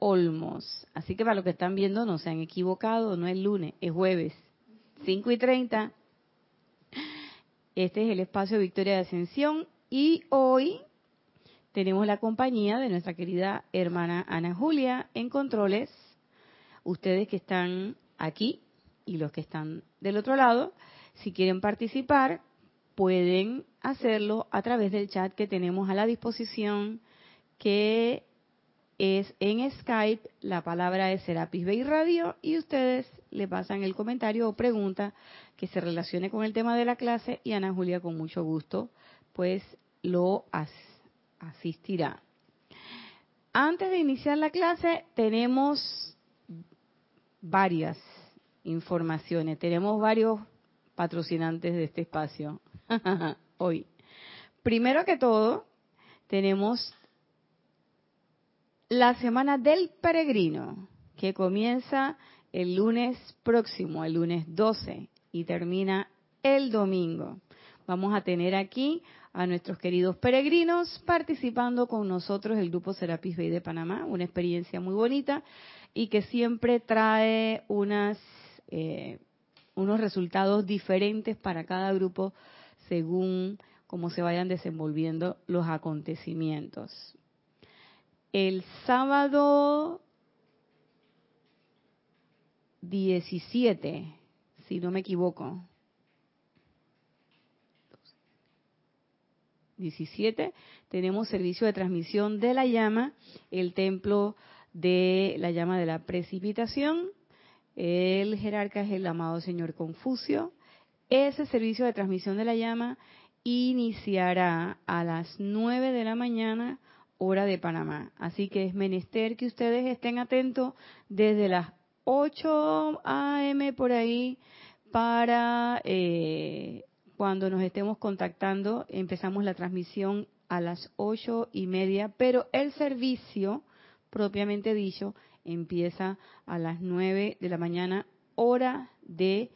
Olmos. Así que para los que están viendo, no se han equivocado, no es lunes, es jueves, 5 y 30. Este es el espacio Victoria de Ascensión y hoy tenemos la compañía de nuestra querida hermana Ana Julia en controles. Ustedes que están aquí y los que están del otro lado, si quieren participar, pueden hacerlo a través del chat que tenemos a la disposición, que es en Skype, la palabra es Serapis Bay Radio, y ustedes le pasan el comentario o pregunta que se relacione con el tema de la clase y Ana Julia con mucho gusto pues lo asistirá. Antes de iniciar la clase tenemos varias informaciones, tenemos varios patrocinantes de este espacio hoy. Primero que todo, tenemos la semana del peregrino, que comienza el lunes próximo, el lunes 12, y termina el domingo. Vamos a tener aquí a nuestros queridos peregrinos participando con nosotros el grupo Serapis Bay de Panamá, una experiencia muy bonita y que siempre trae unas, eh, unos resultados diferentes para cada grupo según cómo se vayan desenvolviendo los acontecimientos el sábado 17, si no me equivoco. 17, tenemos servicio de transmisión de la llama, el templo de la llama de la precipitación. El jerarca es el amado señor Confucio. Ese servicio de transmisión de la llama iniciará a las 9 de la mañana hora de Panamá. Así que es menester que ustedes estén atentos desde las 8 a.m. por ahí para eh, cuando nos estemos contactando. Empezamos la transmisión a las ocho y media, pero el servicio, propiamente dicho, empieza a las 9 de la mañana, hora de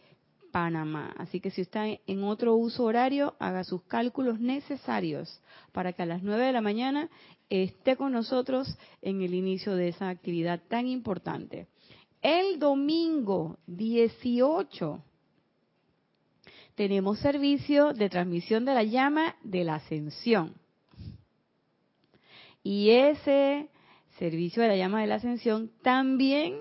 Panamá. Así que si está en otro uso horario, haga sus cálculos necesarios para que a las 9 de la mañana esté con nosotros en el inicio de esa actividad tan importante. El domingo 18 tenemos servicio de transmisión de la llama de la ascensión. Y ese servicio de la llama de la ascensión también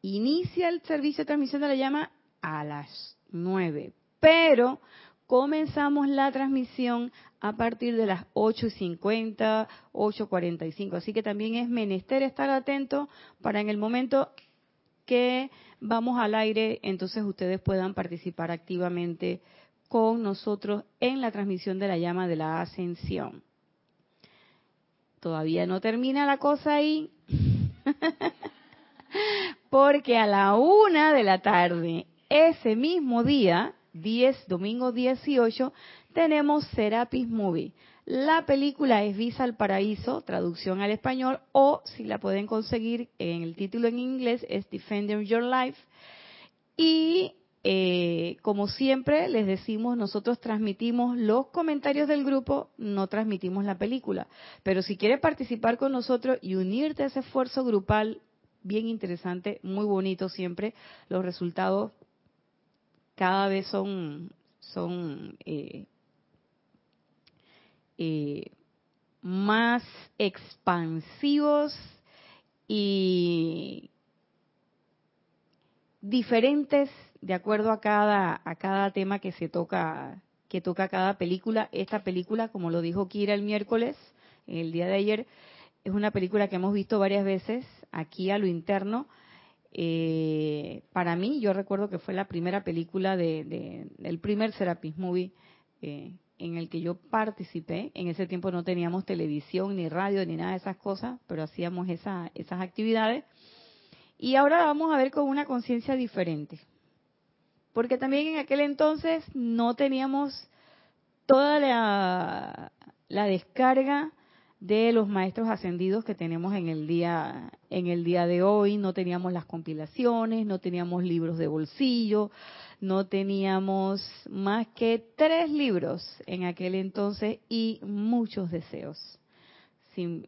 inicia el servicio de transmisión de la llama a las 9. Pero comenzamos la transmisión a partir de las 8.50, 8.45. Así que también es menester estar atento para en el momento que vamos al aire, entonces ustedes puedan participar activamente con nosotros en la transmisión de la llama de la ascensión. Todavía no termina la cosa ahí. Porque a la una de la tarde ese mismo día, 10, domingo 18, tenemos Serapis Movie. La película es Visa al Paraíso, traducción al español, o si la pueden conseguir en el título en inglés, es Defending Your Life. Y eh, como siempre les decimos, nosotros transmitimos los comentarios del grupo, no transmitimos la película. Pero si quieres participar con nosotros y unirte a ese esfuerzo grupal, bien interesante, muy bonito siempre, los resultados cada vez son, son eh, eh, más expansivos y diferentes de acuerdo a cada a cada tema que se toca que toca cada película. Esta película como lo dijo Kira el miércoles el día de ayer es una película que hemos visto varias veces aquí a lo interno eh, para mí, yo recuerdo que fue la primera película de, el primer Serapis Movie eh, en el que yo participé. En ese tiempo no teníamos televisión, ni radio, ni nada de esas cosas, pero hacíamos esa, esas actividades. Y ahora vamos a ver con una conciencia diferente. Porque también en aquel entonces no teníamos toda la, la descarga de los maestros ascendidos que tenemos en el día en el día de hoy no teníamos las compilaciones no teníamos libros de bolsillo no teníamos más que tres libros en aquel entonces y muchos deseos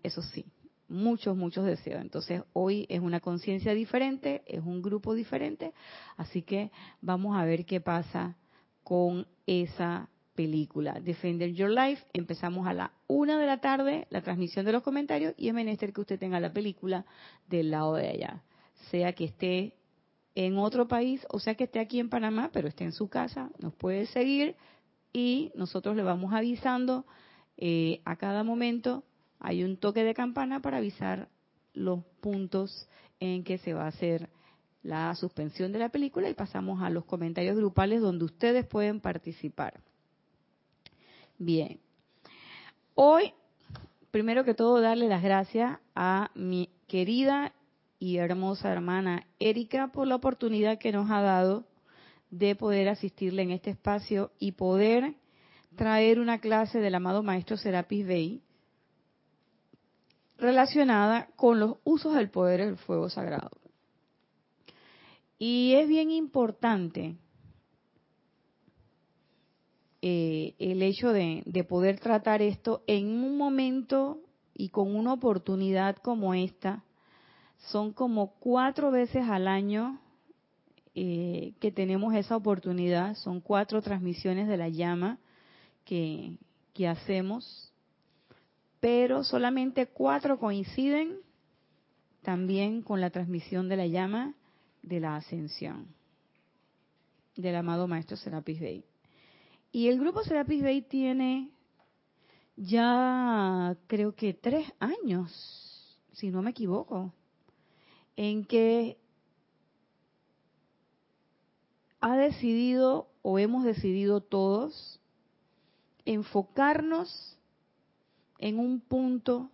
eso sí muchos, muchos deseos. Entonces hoy es una conciencia diferente, es un grupo diferente, así que vamos a ver qué pasa con esa película. Defender Your Life, empezamos a la una de la tarde, la transmisión de los comentarios, y es menester que usted tenga la película del lado de allá, sea que esté en otro país, o sea que esté aquí en Panamá, pero esté en su casa, nos puede seguir y nosotros le vamos avisando eh, a cada momento hay un toque de campana para avisar los puntos en que se va a hacer la suspensión de la película y pasamos a los comentarios grupales donde ustedes pueden participar. Bien. Hoy, primero que todo, darle las gracias a mi querida y hermosa hermana Erika por la oportunidad que nos ha dado de poder asistirle en este espacio y poder traer una clase del amado maestro Serapis Bey relacionada con los usos del poder del fuego sagrado. Y es bien importante eh, el hecho de, poder tratar esto en un momento y con una oportunidad como esta. Son como cuatro veces al año eh, que tenemos esa oportunidad. Son cuatro transmisiones de la llama que, que hacemos pero solamente cuatro coinciden también con la transmisión de la llama de la ascensión del amado maestro Serapis Bey. Y el grupo Serapis Bey tiene ya creo que tres años, si no me equivoco, en que ha decidido o hemos decidido todos enfocarnos en un punto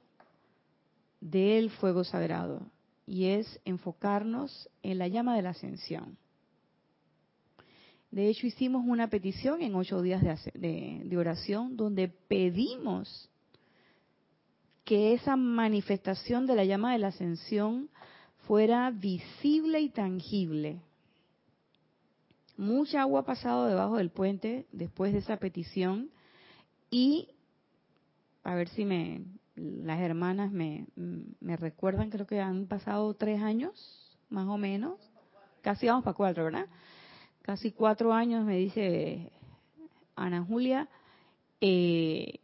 del fuego sagrado y es enfocarnos en la llama de la ascensión. De hecho, hicimos una petición en ocho días de, oración donde pedimos que esa manifestación de la llama de la ascensión fuera visible y tangible. Mucha agua ha pasado debajo del puente después de esa petición y a ver si me las hermanas me, me recuerdan, creo que han pasado tres años, más o menos, casi vamos para cuatro, ¿verdad? Casi cuatro años, me dice Ana Julia, eh,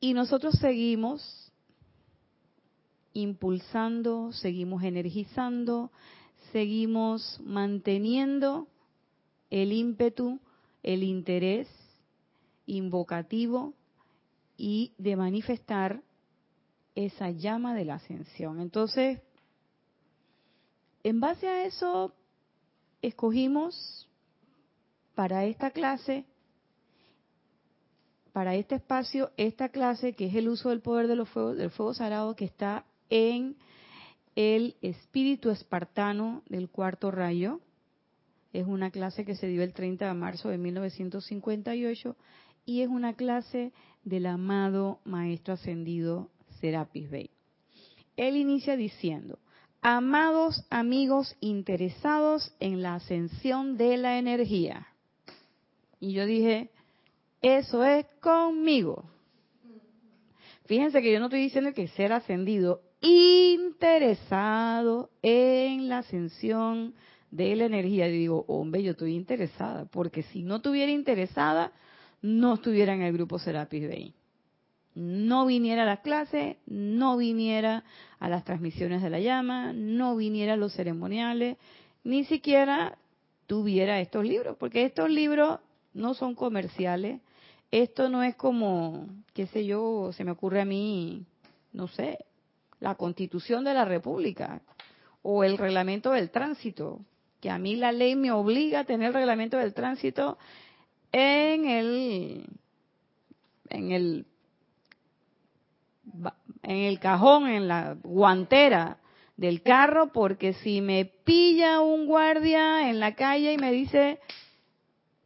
y nosotros seguimos impulsando, seguimos energizando, seguimos manteniendo el ímpetu, el interés invocativo y de manifestar esa llama de la ascensión. Entonces, en base a eso, escogimos para esta clase, para este espacio, esta clase que es el uso del poder de los fuegos, del fuego sagrado que está en el espíritu espartano del cuarto rayo. Es una clase que se dio el 30 de marzo de 1958 y es una clase del amado Maestro Ascendido Serapis Bey. Él inicia diciendo, amados amigos interesados en la ascensión de la energía. Y yo dije, eso es conmigo. Fíjense que yo no estoy diciendo que ser ascendido, interesado en la ascensión de la energía. Yo digo, hombre, yo estoy interesada, porque si no estuviera interesada, no estuviera en el grupo Serapis Bay. No viniera a las clases, no viniera a las transmisiones de la llama, no viniera a los ceremoniales, ni siquiera tuviera estos libros, porque estos libros no son comerciales. Esto no es como, qué sé yo, se me ocurre a mí, no sé, la constitución de la República o el reglamento del tránsito, que a mí la ley me obliga a tener el reglamento del tránsito en el en el en el cajón, en la guantera del carro, porque si me pilla un guardia en la calle y me dice,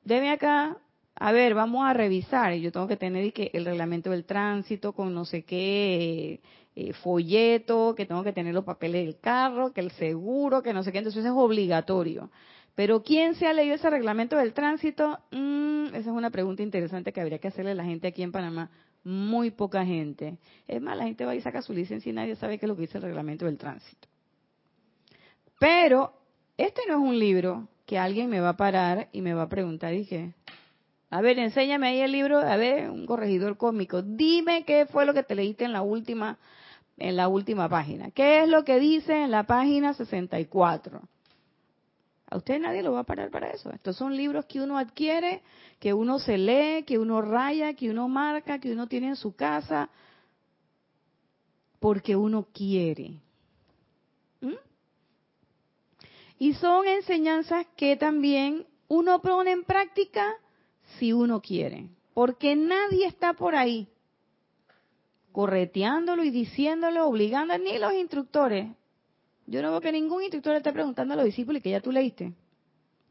deme acá, a ver, vamos a revisar, y yo tengo que tener que el reglamento del tránsito con no sé qué eh, folleto, que tengo que tener los papeles del carro, que el seguro, que no sé qué, entonces es obligatorio. Pero ¿quién se ha leído ese reglamento del tránsito? Mm, esa es una pregunta interesante que habría que hacerle a la gente aquí en Panamá. Muy poca gente. Es más, la gente va y saca su licencia y nadie sabe qué es lo que dice el reglamento del tránsito. Pero este no es un libro que alguien me va a parar y me va a preguntar, dije, a ver, enséñame ahí el libro, a ver, un corregidor cómico, dime qué fue lo que te leíste en la última en la última página. ¿Qué es lo que dice en la página 64? A usted nadie lo va a parar para eso. Estos son libros que uno adquiere, que uno se lee, que uno raya, que uno marca, que uno tiene en su casa, porque uno quiere. ¿Mm? Y son enseñanzas que también uno pone en práctica si uno quiere, porque nadie está por ahí correteándolo y diciéndolo, obligando, ni los instructores. Yo no veo que ningún instructor esté preguntando a los discípulos que ya tú leíste.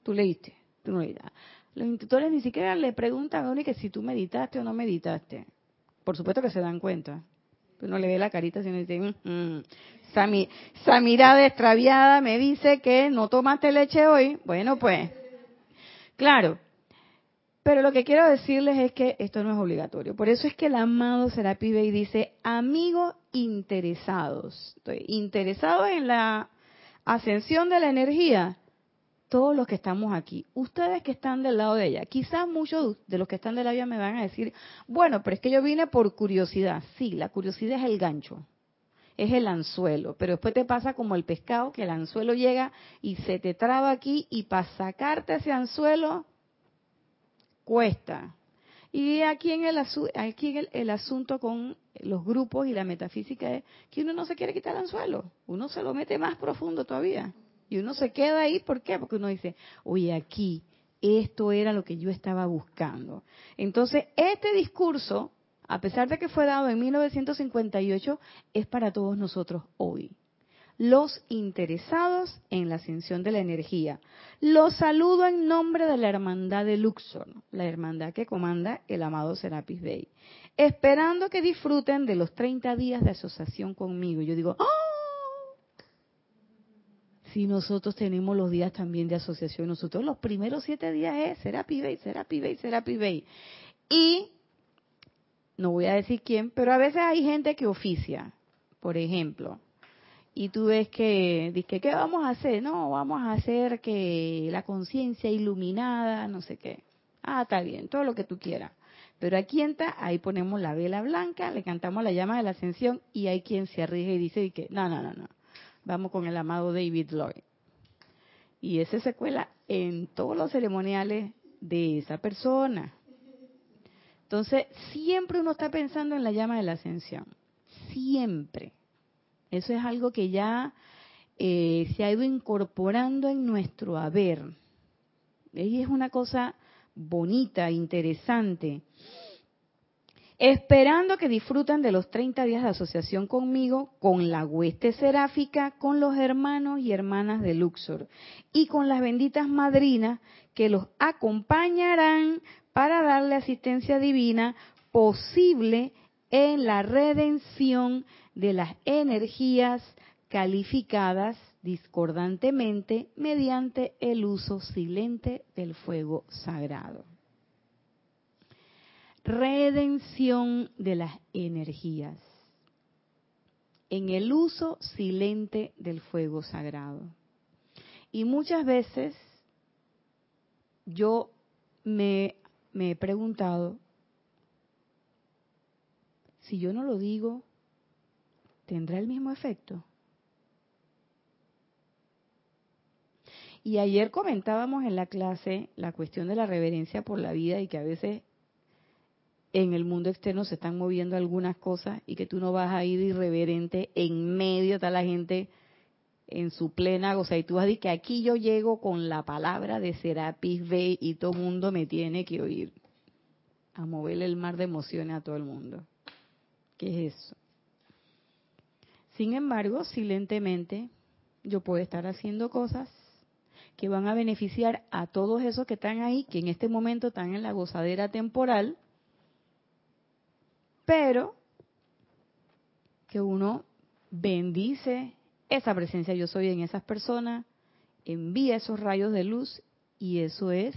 Tú leíste, tú no leíste. Los instructores ni siquiera le preguntan a uno que si tú meditaste o no meditaste. Por supuesto que se dan cuenta. Uno le ve la carita y dice, mm, mm, esa, esa mirada extraviada me dice que no tomaste leche hoy. Bueno, pues, claro, pero lo que quiero decirles es que esto no es obligatorio. Por eso es que el amado Serapi Bey dice, amigos interesados. interesados en la ascensión de la energía, todos los que estamos aquí, ustedes que están del lado de ella, quizás muchos de los que están del lado de me van a decir, bueno, pero es que yo vine por curiosidad. Sí, la curiosidad es el gancho, es el anzuelo, pero después te pasa como el pescado, que el anzuelo llega y se te traba aquí y para sacarte ese anzuelo cuesta. Y aquí en el, aquí el, asunto con los grupos y la metafísica es que uno no se quiere quitar el anzuelo, uno se lo mete más profundo todavía. Y uno se queda ahí, ¿por qué? Porque uno dice, oye, aquí, esto era lo que yo estaba buscando. Entonces, este discurso, a pesar de que fue dado en 1958, es para todos nosotros hoy los interesados en la ascensión de la energía. Los saludo en nombre de la hermandad de Luxor, la hermandad que comanda el amado Serapis Bey, esperando que disfruten de los 30 días de asociación conmigo. Yo digo, ¡Oh! Si nosotros tenemos los días también de asociación, nosotros los primeros siete días es Serapis Bey, Serapis Bey, Serapis Bey. Y, no voy a decir quién, pero a veces hay gente que oficia. Por ejemplo, y tú ves que, dice, ¿qué vamos a hacer? No, vamos a hacer que la conciencia iluminada, no sé qué. Ah, está bien, todo lo que tú quieras. Pero aquí entra, ahí ponemos la vela blanca, le cantamos la llama de la ascensión y hay quien se arriesga y dice que no, no, no, no. Vamos con el amado David Lloyd. Y ese se cuela en todos los ceremoniales de esa persona. Entonces, siempre uno está pensando en la llama de la ascensión. Siempre. Eso es algo que ya eh, se ha ido incorporando en nuestro haber. Y es una cosa bonita, interesante. Esperando que disfruten de los 30 días de asociación conmigo, con la hueste seráfica, con los hermanos y hermanas de Luxor y con las benditas madrinas que los acompañarán para darle asistencia divina posible en la redención de las energías calificadas discordantemente mediante el uso silente del fuego sagrado. Redención de las energías en el uso silente del fuego sagrado. Y muchas veces yo me, me he preguntado, si yo no lo digo, ¿tendrá el mismo efecto? Y ayer comentábamos en la clase la cuestión de la reverencia por la vida y que a veces en el mundo externo se están moviendo algunas cosas y que tú no vas a ir irreverente en medio de la gente en su plena goza y tú vas a decir que aquí yo llego con la palabra de Serapis Bey y todo mundo me tiene que oír a moverle el mar de emociones a todo el mundo. ¿Qué es eso? Sin embargo, silentemente, yo puedo estar haciendo cosas que van a beneficiar a todos esos que están ahí, que en este momento están en la gozadera temporal, pero que uno bendice esa presencia yo soy en esas personas, envía esos rayos de luz y eso es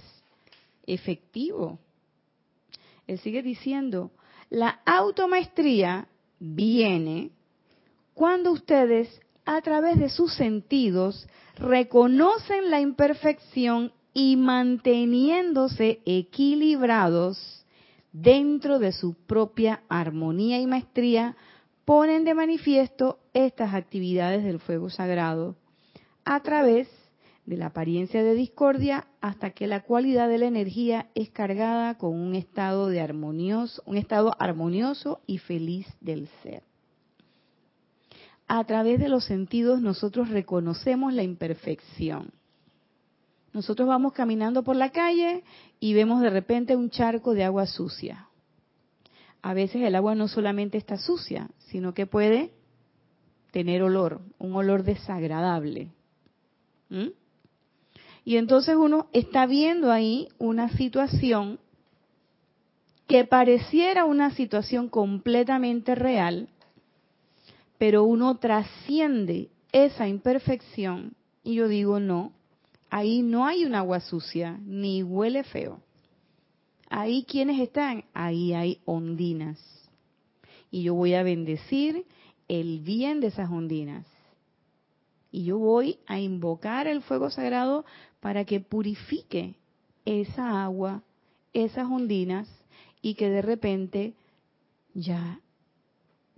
efectivo. Él sigue diciendo, La automaestría viene cuando ustedes a través de sus sentidos reconocen la imperfección y manteniéndose equilibrados dentro de su propia armonía y maestría, ponen de manifiesto estas actividades del fuego sagrado a través de la apariencia de discordia hasta que la cualidad de la energía es cargada con un estado de armonioso, un estado armonioso y feliz del ser. A través de los sentidos nosotros reconocemos la imperfección. Nosotros vamos caminando por la calle y vemos de repente un charco de agua sucia. A veces el agua no solamente está sucia, sino que puede tener olor, un olor desagradable. ¿Mm? Y entonces uno está viendo ahí una situación que pareciera una situación completamente real, pero uno trasciende esa imperfección y yo digo, no, ahí no hay un agua sucia, ni huele feo. Ahí quienes están, ahí hay ondinas. Y yo voy a bendecir el bien de esas ondinas. Y yo voy a invocar el fuego sagrado para que purifique esa agua, esas ondinas, y que de repente ya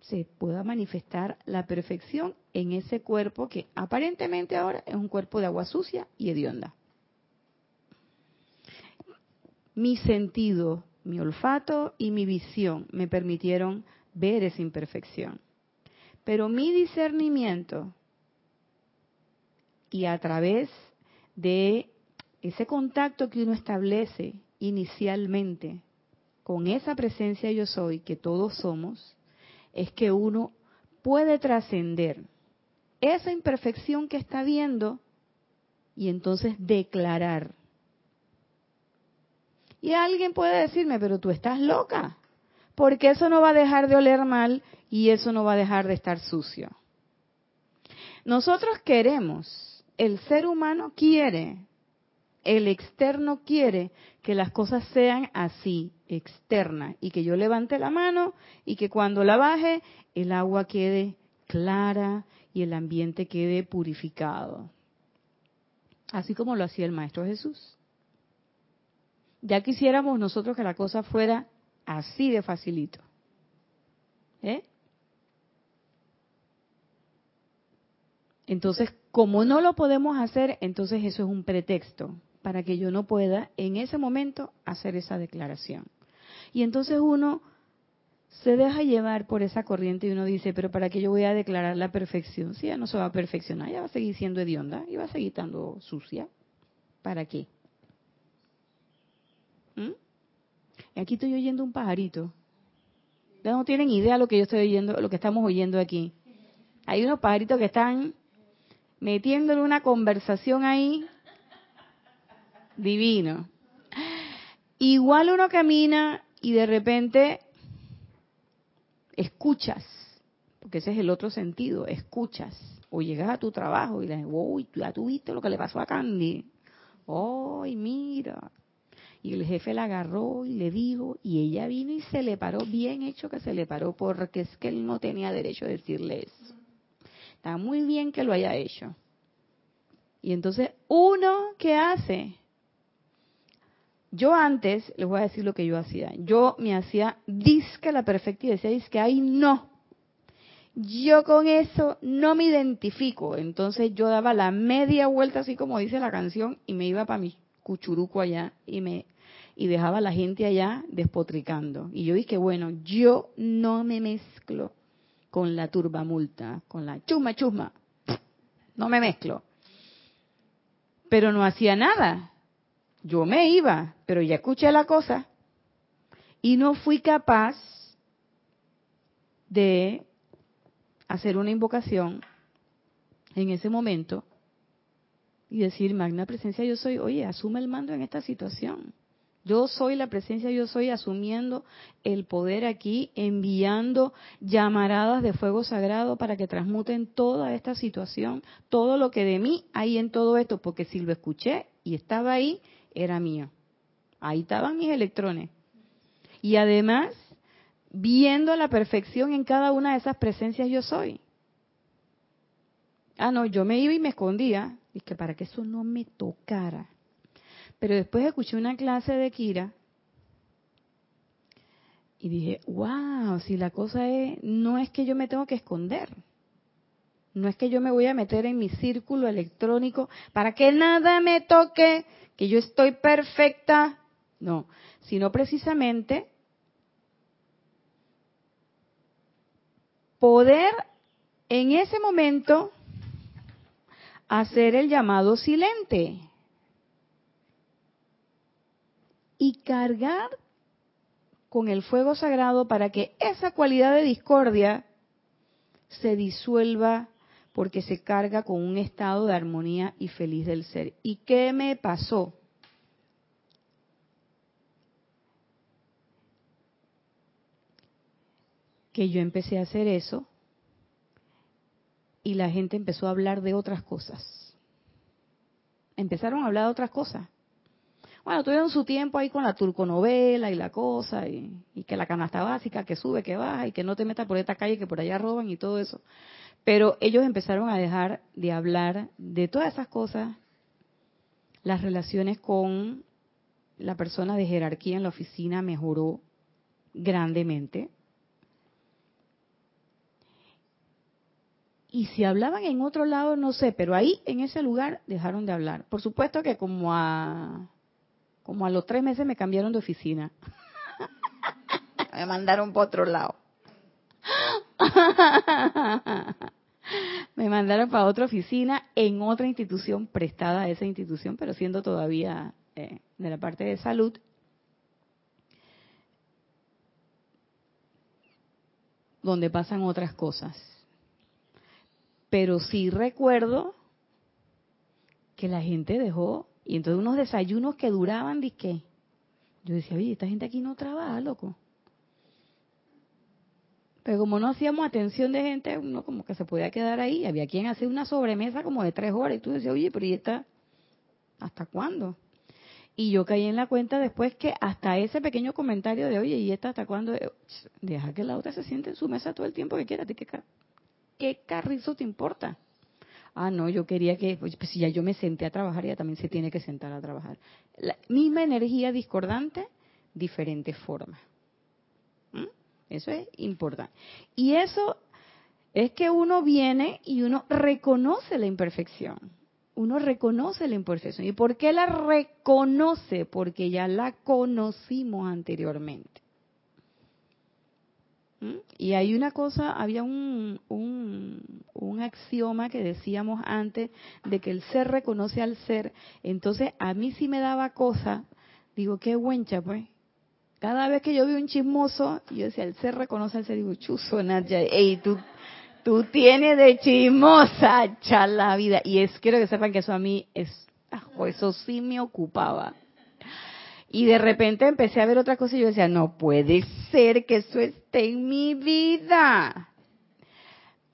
se pueda manifestar la perfección en ese cuerpo que aparentemente ahora es un cuerpo de agua sucia y hedionda. Mi sentido, mi olfato y mi visión me permitieron ver esa imperfección. Pero mi discernimiento y a través de ese contacto que uno establece inicialmente con esa presencia yo soy que todos somos, es que uno puede trascender esa imperfección que está viendo y entonces declarar. Y alguien puede decirme, pero tú estás loca, porque eso no va a dejar de oler mal y eso no va a dejar de estar sucio. Nosotros queremos el ser humano quiere, el externo quiere que las cosas sean así, externas, y que yo levante la mano y que cuando la baje el agua quede clara y el ambiente quede purificado. Así como lo hacía el Maestro Jesús. Ya quisiéramos nosotros que la cosa fuera así de facilito. ¿Eh? Entonces, como no lo podemos hacer, entonces eso es un pretexto para que yo no pueda en ese momento hacer esa declaración. Y entonces uno se deja llevar por esa corriente y uno dice, pero ¿para qué yo voy a declarar la perfección? Si ya no se va a perfeccionar, ya va a seguir siendo hedionda y va a seguir estando sucia. ¿Para qué? ¿Mm? Aquí estoy oyendo un pajarito. Ya no tienen idea lo que yo estoy oyendo, lo que estamos oyendo aquí. Hay unos pajaritos que están metiéndole una conversación ahí divino. Igual uno camina y de repente escuchas, porque ese es el otro sentido, escuchas. O llegas a tu trabajo y le dices, uy, ya tuviste lo que le pasó a Candy. ¡Ay, mira! Y el jefe la agarró y le dijo, y ella vino y se le paró, bien hecho que se le paró, porque es que él no tenía derecho a decirle eso. Está muy bien que lo haya hecho. Y entonces, uno, ¿qué hace? Yo antes, les voy a decir lo que yo hacía. Yo me hacía disque la perfecta y decía disque, ay no. Yo con eso no me identifico. Entonces yo daba la media vuelta, así como dice la canción, y me iba para mi cuchuruco allá y me y dejaba a la gente allá despotricando. Y yo dije, bueno, yo no me mezclo con la turbamulta, con la chusma chusma. No me mezclo. Pero no hacía nada. Yo me iba, pero ya escuché la cosa. Y no fui capaz de hacer una invocación en ese momento y decir, magna presencia yo soy, oye, asume el mando en esta situación. Yo soy la presencia, yo soy asumiendo el poder aquí, enviando llamaradas de fuego sagrado para que transmuten toda esta situación, todo lo que de mí hay en todo esto, porque si lo escuché y estaba ahí, era mío. Ahí estaban mis electrones. Y además, viendo la perfección en cada una de esas presencias yo soy. Ah, no, yo me iba y me escondía, y que para que eso no me tocara. Pero después escuché una clase de Kira y dije, wow, si la cosa es, no es que yo me tengo que esconder, no es que yo me voy a meter en mi círculo electrónico para que nada me toque, que yo estoy perfecta, no, sino precisamente poder en ese momento hacer el llamado silente y cargar con el fuego sagrado para que esa cualidad de discordia se disuelva porque se carga con un estado de armonía y feliz del ser. ¿Y qué me pasó? Que yo empecé a hacer eso y la gente empezó a hablar de otras cosas. Empezaron a hablar de otras cosas. Bueno, tuvieron su tiempo ahí con la turconovela y la cosa, y, que la canasta básica, que sube, que baja, y que no te metas por esta calle, que por allá roban y todo eso. Pero ellos empezaron a dejar de hablar de todas esas cosas, las relaciones con la persona de jerarquía en la oficina mejoró grandemente. Y si hablaban en otro lado, no sé, pero ahí en ese lugar dejaron de hablar. Por supuesto que como a como a los tres meses me cambiaron de oficina. me mandaron por otro lado. Me mandaron para otra oficina en otra institución prestada a esa institución, pero siendo todavía eh, de la parte de salud. donde pasan otras cosas. Pero sí recuerdo que la gente dejó y entonces unos desayunos que duraban, ¿de qué? Yo decía, oye, esta gente aquí no trabaja, loco. Pero como no hacíamos atención de gente, uno como que se podía quedar ahí. Había quien hacía una sobremesa como de tres horas y tú decías, oye, pero ¿y esta? ¿Hasta cuándo? Y yo caí en la cuenta después que hasta ese pequeño comentario de, oye, ¿y esta hasta cuándo? Deja que la otra se siente en su mesa todo el tiempo que quiera. ¿Qué, qué carrizo te importa? ah, no, yo quería que, pues, pues, si ya yo me senté a trabajar, ella también se tiene que sentar a trabajar. La misma energía discordante, diferente forma. Eso es importante. Y eso es que uno viene y uno reconoce la imperfección. Uno reconoce la imperfección. ¿Y por qué la reconoce? Porque ya la conocimos anteriormente. ¿Mm? Y hay una cosa, había un, un, axioma que decíamos antes de que el ser reconoce al ser. Entonces, a mí sí me daba cosa, digo, qué buencha, pues. Cada vez que yo vi un chismoso, yo decía, el ser reconoce al ser, digo, chuzo, Nadia, ey, tú, tú tienes de chismosa, la vida. Y es, quiero que sepan que eso a mí es, eso sí me ocupaba. Y de repente empecé a ver otra cosa y yo decía, no puede ser que eso esté en mi vida.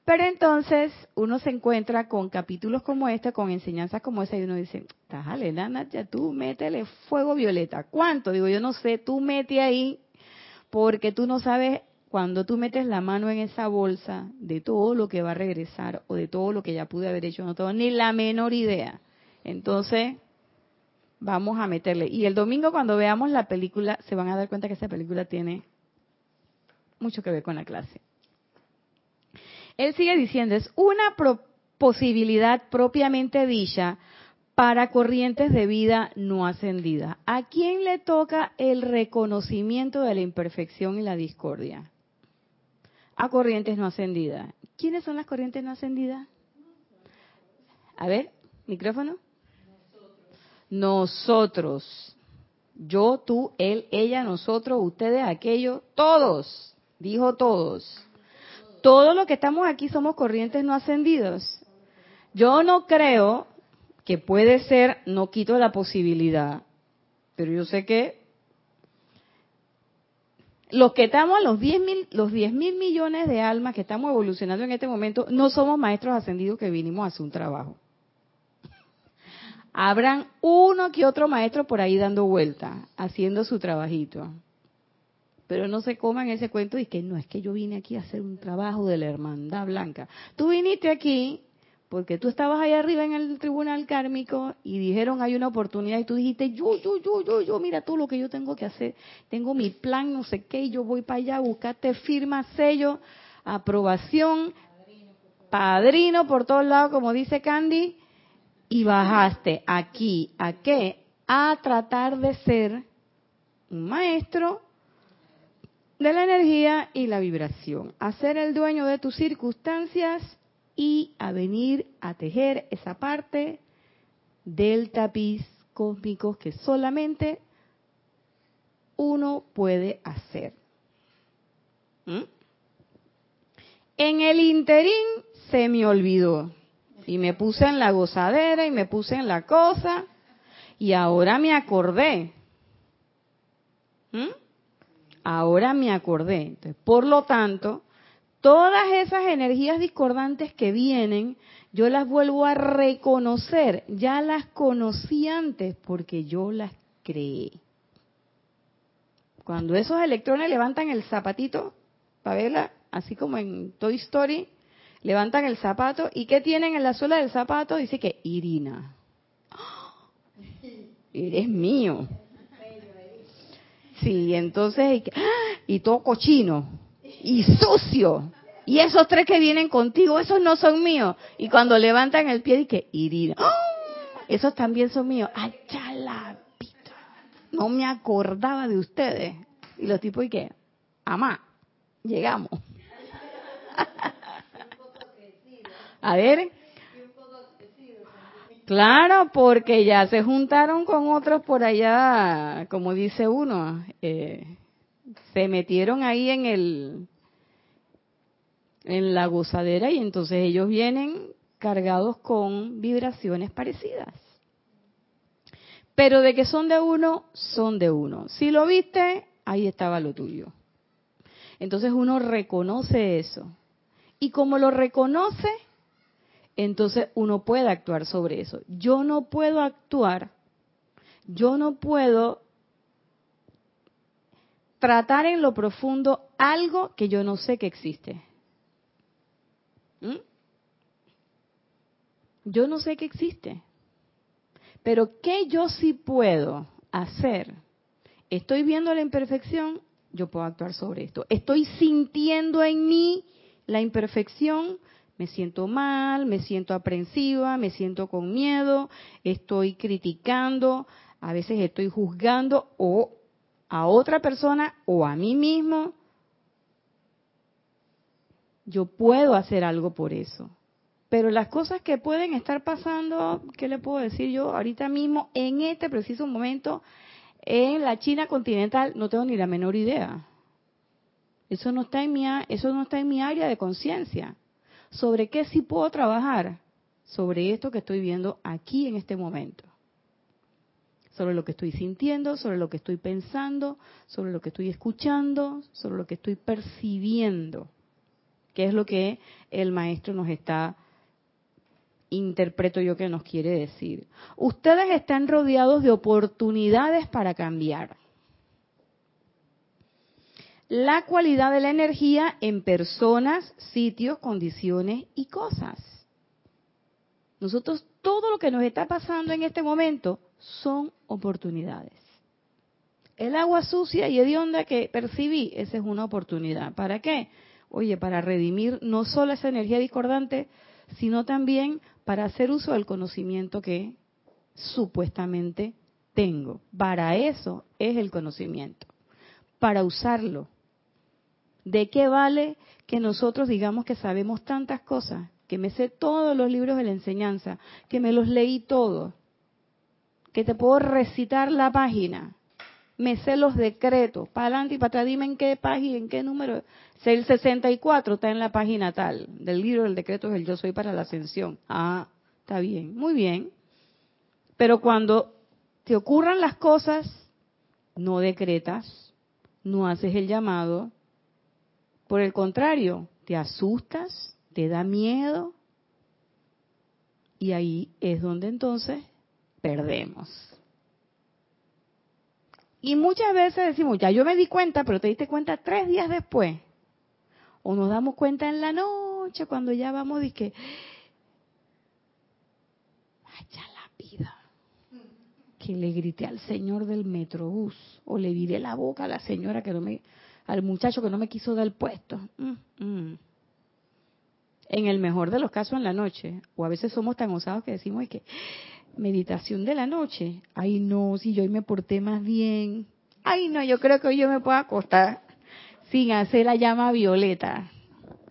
Pero entonces uno se encuentra con capítulos como este, con enseñanzas como esa, y uno dice, Nana, ya tú métele fuego violeta. ¿Cuánto? Digo, yo no sé, tú mete ahí, porque tú no sabes cuando tú metes la mano en esa bolsa de todo lo que va a regresar o de todo lo que ya pude haber hecho, no tengo ni la menor idea. Entonces, vamos a meterle. Y el domingo cuando veamos la película, se van a dar cuenta que esa película tiene mucho que ver con la clase. Él sigue diciendo, es una posibilidad propiamente dicha para corrientes de vida no ascendidas. ¿A quién le toca el reconocimiento de la imperfección y la discordia? A corrientes no ascendidas. ¿Quiénes son las corrientes no ascendidas? A ver, micrófono nosotros. Yo, tú, él, ella, nosotros, ustedes, aquellos, todos. Dijo todos. Todo lo que estamos aquí somos corrientes no ascendidos. Yo no creo que puede ser, no quito la posibilidad, pero yo sé que los que estamos los 10 mil, los 10 mil millones de almas que estamos evolucionando en este momento, no somos maestros ascendidos que vinimos a hacer un trabajo habrán uno que otro maestro por ahí dando vuelta, haciendo su trabajito. Pero no se coman ese cuento y que no, es que yo vine aquí a hacer un trabajo de la hermandad blanca. Tú viniste aquí porque tú estabas ahí arriba en el tribunal kármico y dijeron hay una oportunidad y tú dijiste yo, yo, yo, yo, yo, mira todo lo que yo tengo que hacer, tengo mi plan, no sé qué, y yo voy para allá, buscate firma, sello, aprobación, padrino por todos lados, como dice Candy, y bajaste aquí, ¿a qué? A tratar de ser un maestro de la energía y la vibración, a ser el dueño de tus circunstancias y a venir a tejer esa parte del tapiz cósmico que solamente uno puede hacer. ¿Mm? En el interín se me olvidó y me puse en la gozadera y me puse en la cosa y ahora me acordé. ¿Mm? Ahora me acordé. por lo tanto, todas esas energías discordantes que vienen, yo las vuelvo a reconocer. Ya las conocí antes porque yo las creé. Cuando esos electrones levantan el zapatito, para verla, así como en Toy Story, levantan el zapato y ¿qué tienen en la suela del zapato? Dice que Irina. Eres mío. Sí, entonces, y todo cochino y sucio. Y esos tres que vienen contigo, esos no son míos. Y cuando levantan el pie, y que Irina, ¡Oh! esos también son míos. ¡Ay, pita! No me acordaba de ustedes. Y los tipos, ¿y qué? Amá, llegamos. A ver. Claro, porque ya se juntaron con otros por allá, como dice uno, eh, se metieron ahí en el en la gozadera y entonces ellos vienen cargados con vibraciones parecidas. Pero de que son de uno, son de uno. Si lo viste, ahí estaba lo tuyo. Entonces uno reconoce eso. Y como lo reconoce, entonces uno puede actuar sobre eso. Yo no puedo actuar, yo no puedo tratar en lo profundo algo que yo no sé que existe. ¿Mm? Yo no sé que existe. Pero ¿qué yo sí puedo hacer? Estoy viendo la imperfección, yo puedo actuar sobre esto. Estoy sintiendo en mí la imperfección, me siento mal, me siento aprensiva, me siento con miedo, estoy criticando, a veces estoy juzgando o a otra persona o a mí mismo yo puedo hacer algo por eso. Pero las cosas que pueden estar pasando, ¿qué le puedo decir yo ahorita mismo, en este preciso momento, en la China continental, no tengo ni la menor idea. Eso no está en mi, eso no está en mi área de conciencia. ¿Sobre qué sí puedo trabajar? Sobre esto que estoy viendo aquí en este momento. Sobre lo que estoy sintiendo, sobre lo que estoy pensando, sobre lo que estoy escuchando, sobre lo que estoy percibiendo que es lo que el maestro nos está, interpreto yo que nos quiere decir. Ustedes están rodeados de oportunidades para cambiar. La cualidad de la energía en personas, sitios, condiciones y cosas. Nosotros todo lo que nos está pasando en este momento son oportunidades. El agua sucia y hedionda que percibí, esa es una oportunidad. ¿Para qué? oye, para redimir no solo esa energía discordante, sino también para hacer uso del conocimiento que supuestamente tengo. Para eso es el conocimiento, para usarlo. ¿De qué vale que nosotros digamos que sabemos tantas cosas, que me sé todos los libros de la enseñanza, que me los leí todos, que te puedo recitar la página, me sé los decretos, para adelante y para atrás, dime en qué página, en qué número. El 64 está en la página tal, del libro del decreto es el yo soy para la ascensión. Ah, está bien, muy bien. Pero cuando te ocurran las cosas, no decretas, no haces el llamado. Por el contrario, te asustas, te da miedo. Y ahí es donde entonces perdemos. Y muchas veces decimos, ya yo me di cuenta, pero te diste cuenta tres días después. O nos damos cuenta en la noche cuando ya vamos y que, vaya la vida, que le grité al señor del metrobús o le viré la boca a la señora que no me, al muchacho que no me quiso dar el puesto. Mm, mm. En el mejor de los casos en la noche. O a veces somos tan osados que decimos que meditación de la noche. Ay, no, si yo hoy me porté más bien. Ay, no, yo creo que hoy yo me puedo acostar sin hacer la llama violeta.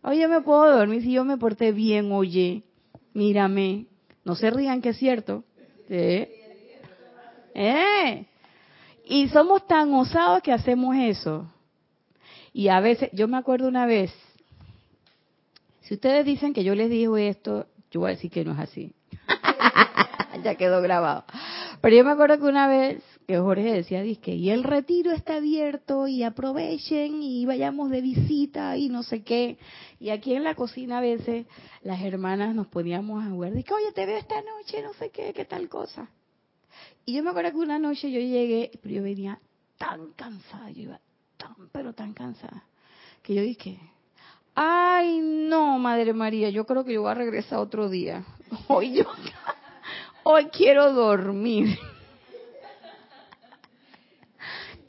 Hoy yo me puedo dormir si yo me porté bien, oye. Mírame. No se rían que es cierto. ¿Eh? ¿Eh? Y somos tan osados que hacemos eso. Y a veces, yo me acuerdo una vez, si ustedes dicen que yo les digo esto, yo voy a decir que no es así. ya quedó grabado. Pero yo me acuerdo que una vez que Jorge decía, que y el retiro está abierto y aprovechen y vayamos de visita y no sé qué. Y aquí en la cocina a veces las hermanas nos poníamos a jugar, que oye, te veo esta noche, no sé qué, qué tal cosa. Y yo me acuerdo que una noche yo llegué, pero yo venía tan cansada, yo iba tan, pero tan cansada, que yo dije, ay no, Madre María, yo creo que yo voy a regresar otro día. Hoy yo hoy quiero dormir.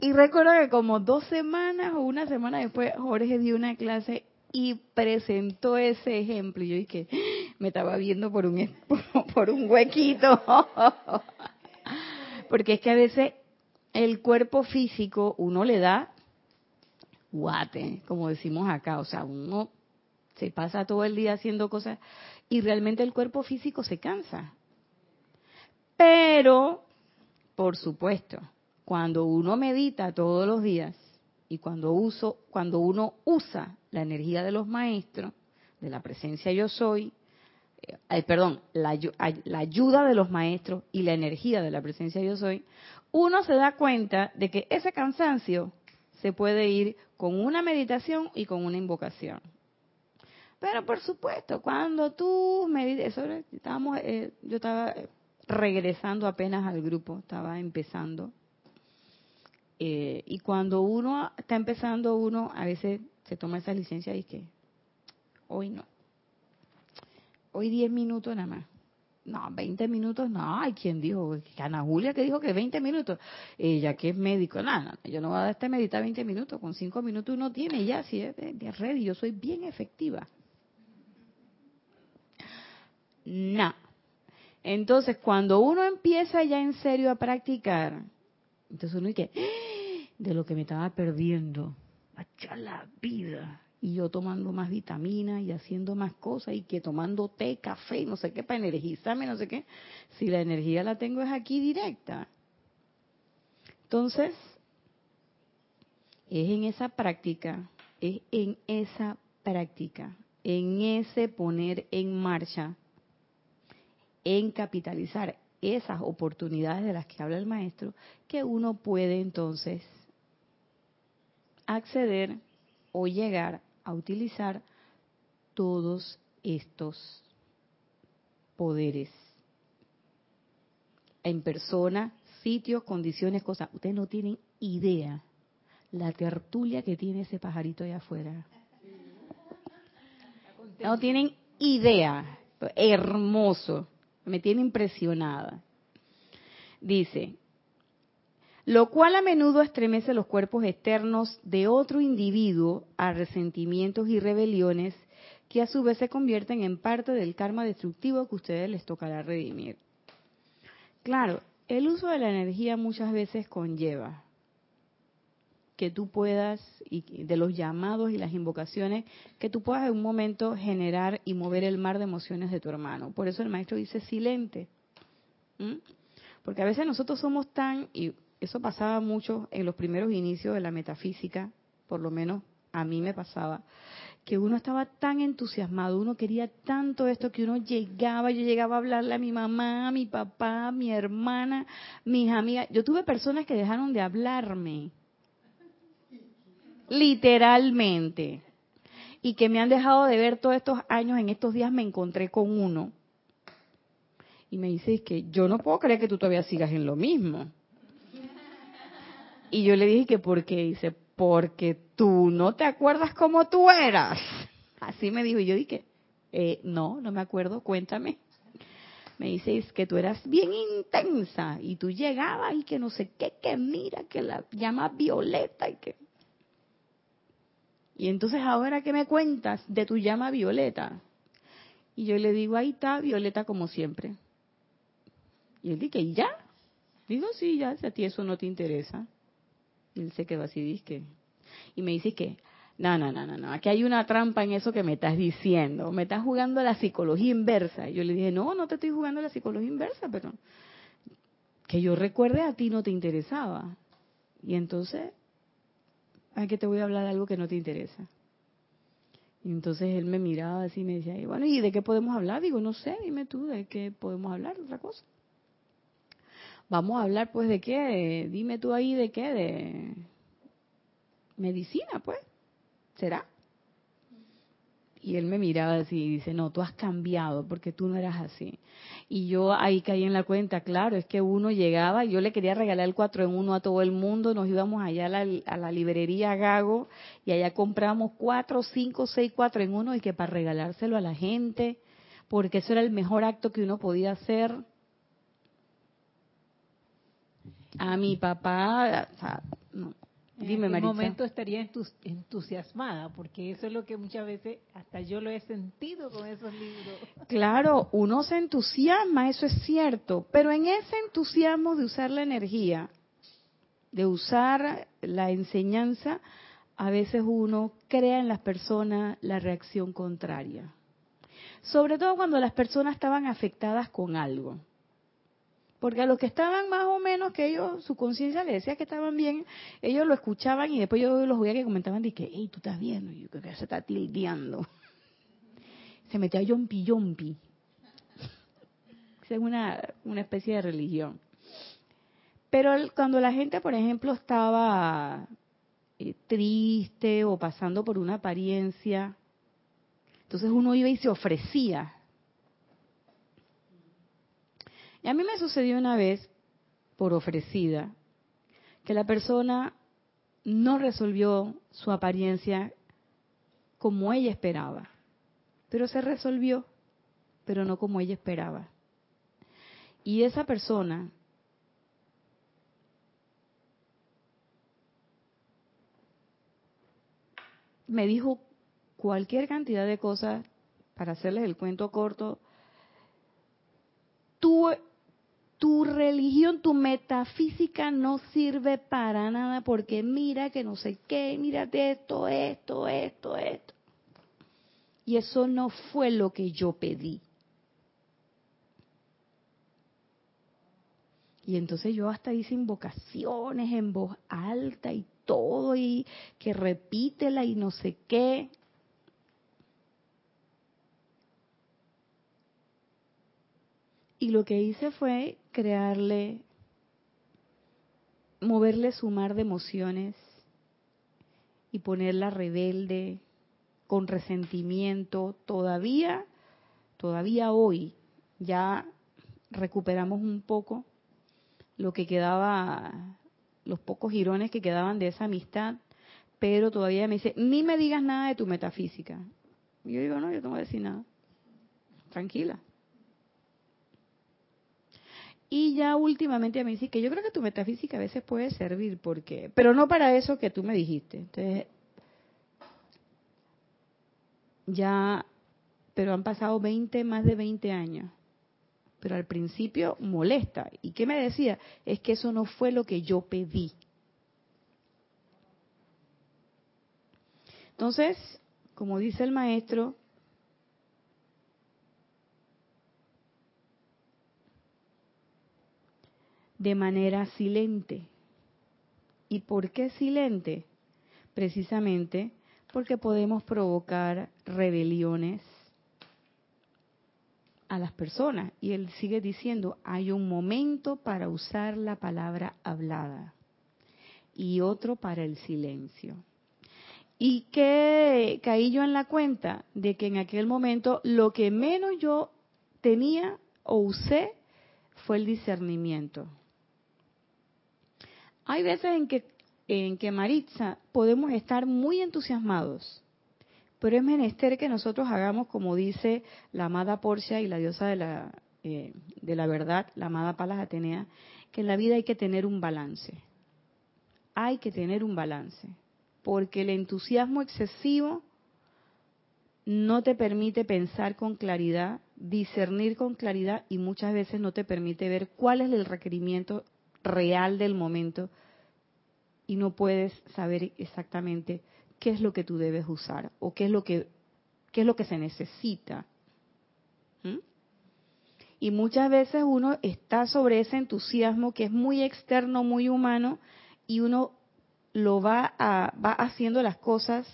Y recuerdo que como dos semanas o una semana después Jorge dio una clase y presentó ese ejemplo. Y yo dije, me estaba viendo por un, por un huequito. Porque es que a veces el cuerpo físico uno le da guate, como decimos acá. O sea, uno se pasa todo el día haciendo cosas y realmente el cuerpo físico se cansa. Pero, por supuesto, cuando uno medita todos los días y cuando uso, cuando uno usa la energía de los maestros, de la presencia yo soy, eh, perdón, la, la ayuda de los maestros y la energía de la presencia yo soy, uno se da cuenta de que ese cansancio se puede ir con una meditación y con una invocación. Pero por supuesto, cuando tú meditas, estábamos, eh, yo estaba regresando apenas al grupo, estaba empezando. Eh, y cuando uno está empezando, uno a veces se toma esa licencia y que hoy no. Hoy 10 minutos nada más. No, 20 minutos, no. Hay quien dijo, Ana Julia que dijo que 20 minutos. Ella que es médico, no, no, yo no voy a dar este meditar 20 minutos. Con 5 minutos uno tiene ya, si es red, yo soy bien efectiva. No, entonces, cuando uno empieza ya en serio a practicar, entonces uno dice, ¡Ah! de lo que me estaba perdiendo, echar la vida. Y yo tomando más vitaminas y haciendo más cosas y que tomando té, café, no sé qué, para energizarme, no sé qué. Si la energía la tengo es aquí directa. Entonces, es en esa práctica, es en esa práctica, en ese poner en marcha en capitalizar esas oportunidades de las que habla el maestro, que uno puede entonces acceder o llegar a utilizar todos estos poderes en persona, sitios, condiciones, cosas. Ustedes no tienen idea la tertulia que tiene ese pajarito allá afuera. No tienen idea. Hermoso. Me tiene impresionada. Dice, lo cual a menudo estremece los cuerpos externos de otro individuo a resentimientos y rebeliones que a su vez se convierten en parte del karma destructivo que a ustedes les tocará redimir. Claro, el uso de la energía muchas veces conlleva que tú puedas, y de los llamados y las invocaciones, que tú puedas en un momento generar y mover el mar de emociones de tu hermano. Por eso el maestro dice silente. Porque a veces nosotros somos tan, y eso pasaba mucho en los primeros inicios de la metafísica, por lo menos a mí me pasaba, que uno estaba tan entusiasmado, uno quería tanto esto que uno llegaba, yo llegaba a hablarle a mi mamá, a mi papá, a mi hermana, mis amigas. Yo tuve personas que dejaron de hablarme literalmente, y que me han dejado de ver todos estos años, en estos días me encontré con uno. Y me dice, que yo no puedo creer que tú todavía sigas en lo mismo. Y yo le dije que por qué, dice, porque tú no te acuerdas cómo tú eras. Así me dijo, y yo dije, eh, no, no me acuerdo, cuéntame. Me dice, es que tú eras bien intensa y tú llegabas y que no sé qué, que mira, que la llama Violeta y que... Y entonces ahora que me cuentas de tu llama Violeta. Y yo le digo, ahí está Violeta como siempre. Y él dice, ¿y ya? Digo, sí, ya, si a ti eso no te interesa. Y él se quedó así, dice Y me dice que, no, no, no, no, no, aquí hay una trampa en eso que me estás diciendo. Me estás jugando la psicología inversa. Y yo le dije, no, no te estoy jugando la psicología inversa, pero que yo recuerde a ti no te interesaba. Y entonces, ¿a qué te voy a hablar de algo que no te interesa? Y entonces él me miraba así y me decía, bueno, ¿y de qué podemos hablar? Digo, no sé, dime tú, ¿de qué podemos hablar? ¿De otra cosa? Vamos a hablar pues de qué, dime tú ahí de qué, de medicina pues, ¿será? Y él me miraba así y dice, no, tú has cambiado porque tú no eras así. Y yo ahí caí en la cuenta, claro, es que uno llegaba, yo le quería regalar el 4 en 1 a todo el mundo, nos íbamos allá a la, a la librería Gago y allá compramos 4, 5, 6, 4 en 1 y que para regalárselo a la gente, porque eso era el mejor acto que uno podía hacer. A mi papá, o sea, no, Dime, en momento estaría entusiasmada, porque eso es lo que muchas veces hasta yo lo he sentido con esos libros. Claro, uno se entusiasma, eso es cierto, pero en ese entusiasmo de usar la energía, de usar la enseñanza, a veces uno crea en las personas la reacción contraria. Sobre todo cuando las personas estaban afectadas con algo. Porque a los que estaban más o menos, que ellos, su conciencia les decía que estaban bien, ellos lo escuchaban y después yo los veía que comentaban, que, hey, tú estás viendo, y yo creo que se está tildeando. Se metía yompi yompi. es una, una especie de religión. Pero cuando la gente, por ejemplo, estaba eh, triste o pasando por una apariencia, entonces uno iba y se ofrecía y a mí me sucedió una vez, por ofrecida, que la persona no resolvió su apariencia como ella esperaba, pero se resolvió, pero no como ella esperaba. Y esa persona me dijo cualquier cantidad de cosas, para hacerles el cuento corto, tú tu religión, tu metafísica no sirve para nada porque mira que no sé qué, mírate esto, esto, esto, esto. Y eso no fue lo que yo pedí. Y entonces yo hasta hice invocaciones en voz alta y todo, y que repítela y no sé qué. Y lo que hice fue crearle, moverle su mar de emociones y ponerla rebelde, con resentimiento. Todavía, todavía hoy, ya recuperamos un poco lo que quedaba, los pocos girones que quedaban de esa amistad, pero todavía me dice, ni me digas nada de tu metafísica. Y yo digo, no, yo no voy a decir nada. Tranquila. Y ya últimamente me dice que yo creo que tu metafísica a veces puede servir, porque, pero no para eso que tú me dijiste. Entonces, ya, pero han pasado 20, más de 20 años. Pero al principio molesta. ¿Y qué me decía? Es que eso no fue lo que yo pedí. Entonces, como dice el maestro, de manera silente. ¿Y por qué silente? Precisamente porque podemos provocar rebeliones a las personas. Y él sigue diciendo, hay un momento para usar la palabra hablada y otro para el silencio. Y que caí yo en la cuenta de que en aquel momento lo que menos yo tenía o usé fue el discernimiento. Hay veces en que en que Maritza podemos estar muy entusiasmados, pero es menester que nosotros hagamos como dice la amada Porcia y la diosa de la, eh, de la verdad, la amada Palas Atenea, que en la vida hay que tener un balance. Hay que tener un balance, porque el entusiasmo excesivo no te permite pensar con claridad, discernir con claridad y muchas veces no te permite ver cuál es el requerimiento real del momento y no puedes saber exactamente qué es lo que tú debes usar o qué es lo que qué es lo que se necesita. ¿Mm? Y muchas veces uno está sobre ese entusiasmo que es muy externo, muy humano y uno lo va a, va haciendo las cosas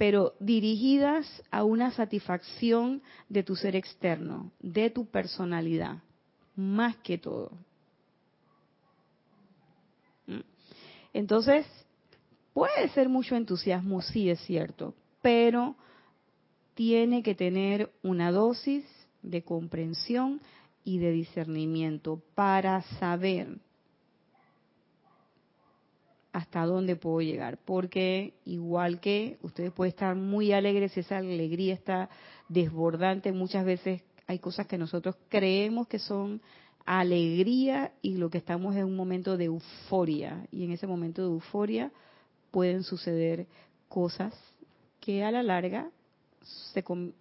pero dirigidas a una satisfacción de tu ser externo, de tu personalidad, más que todo. Entonces, puede ser mucho entusiasmo, sí es cierto, pero tiene que tener una dosis de comprensión y de discernimiento para saber hasta dónde puedo llegar, porque igual que ustedes pueden estar muy alegres, esa alegría está desbordante, muchas veces hay cosas que nosotros creemos que son alegría y lo que estamos es un momento de euforia, y en ese momento de euforia pueden suceder cosas que a la larga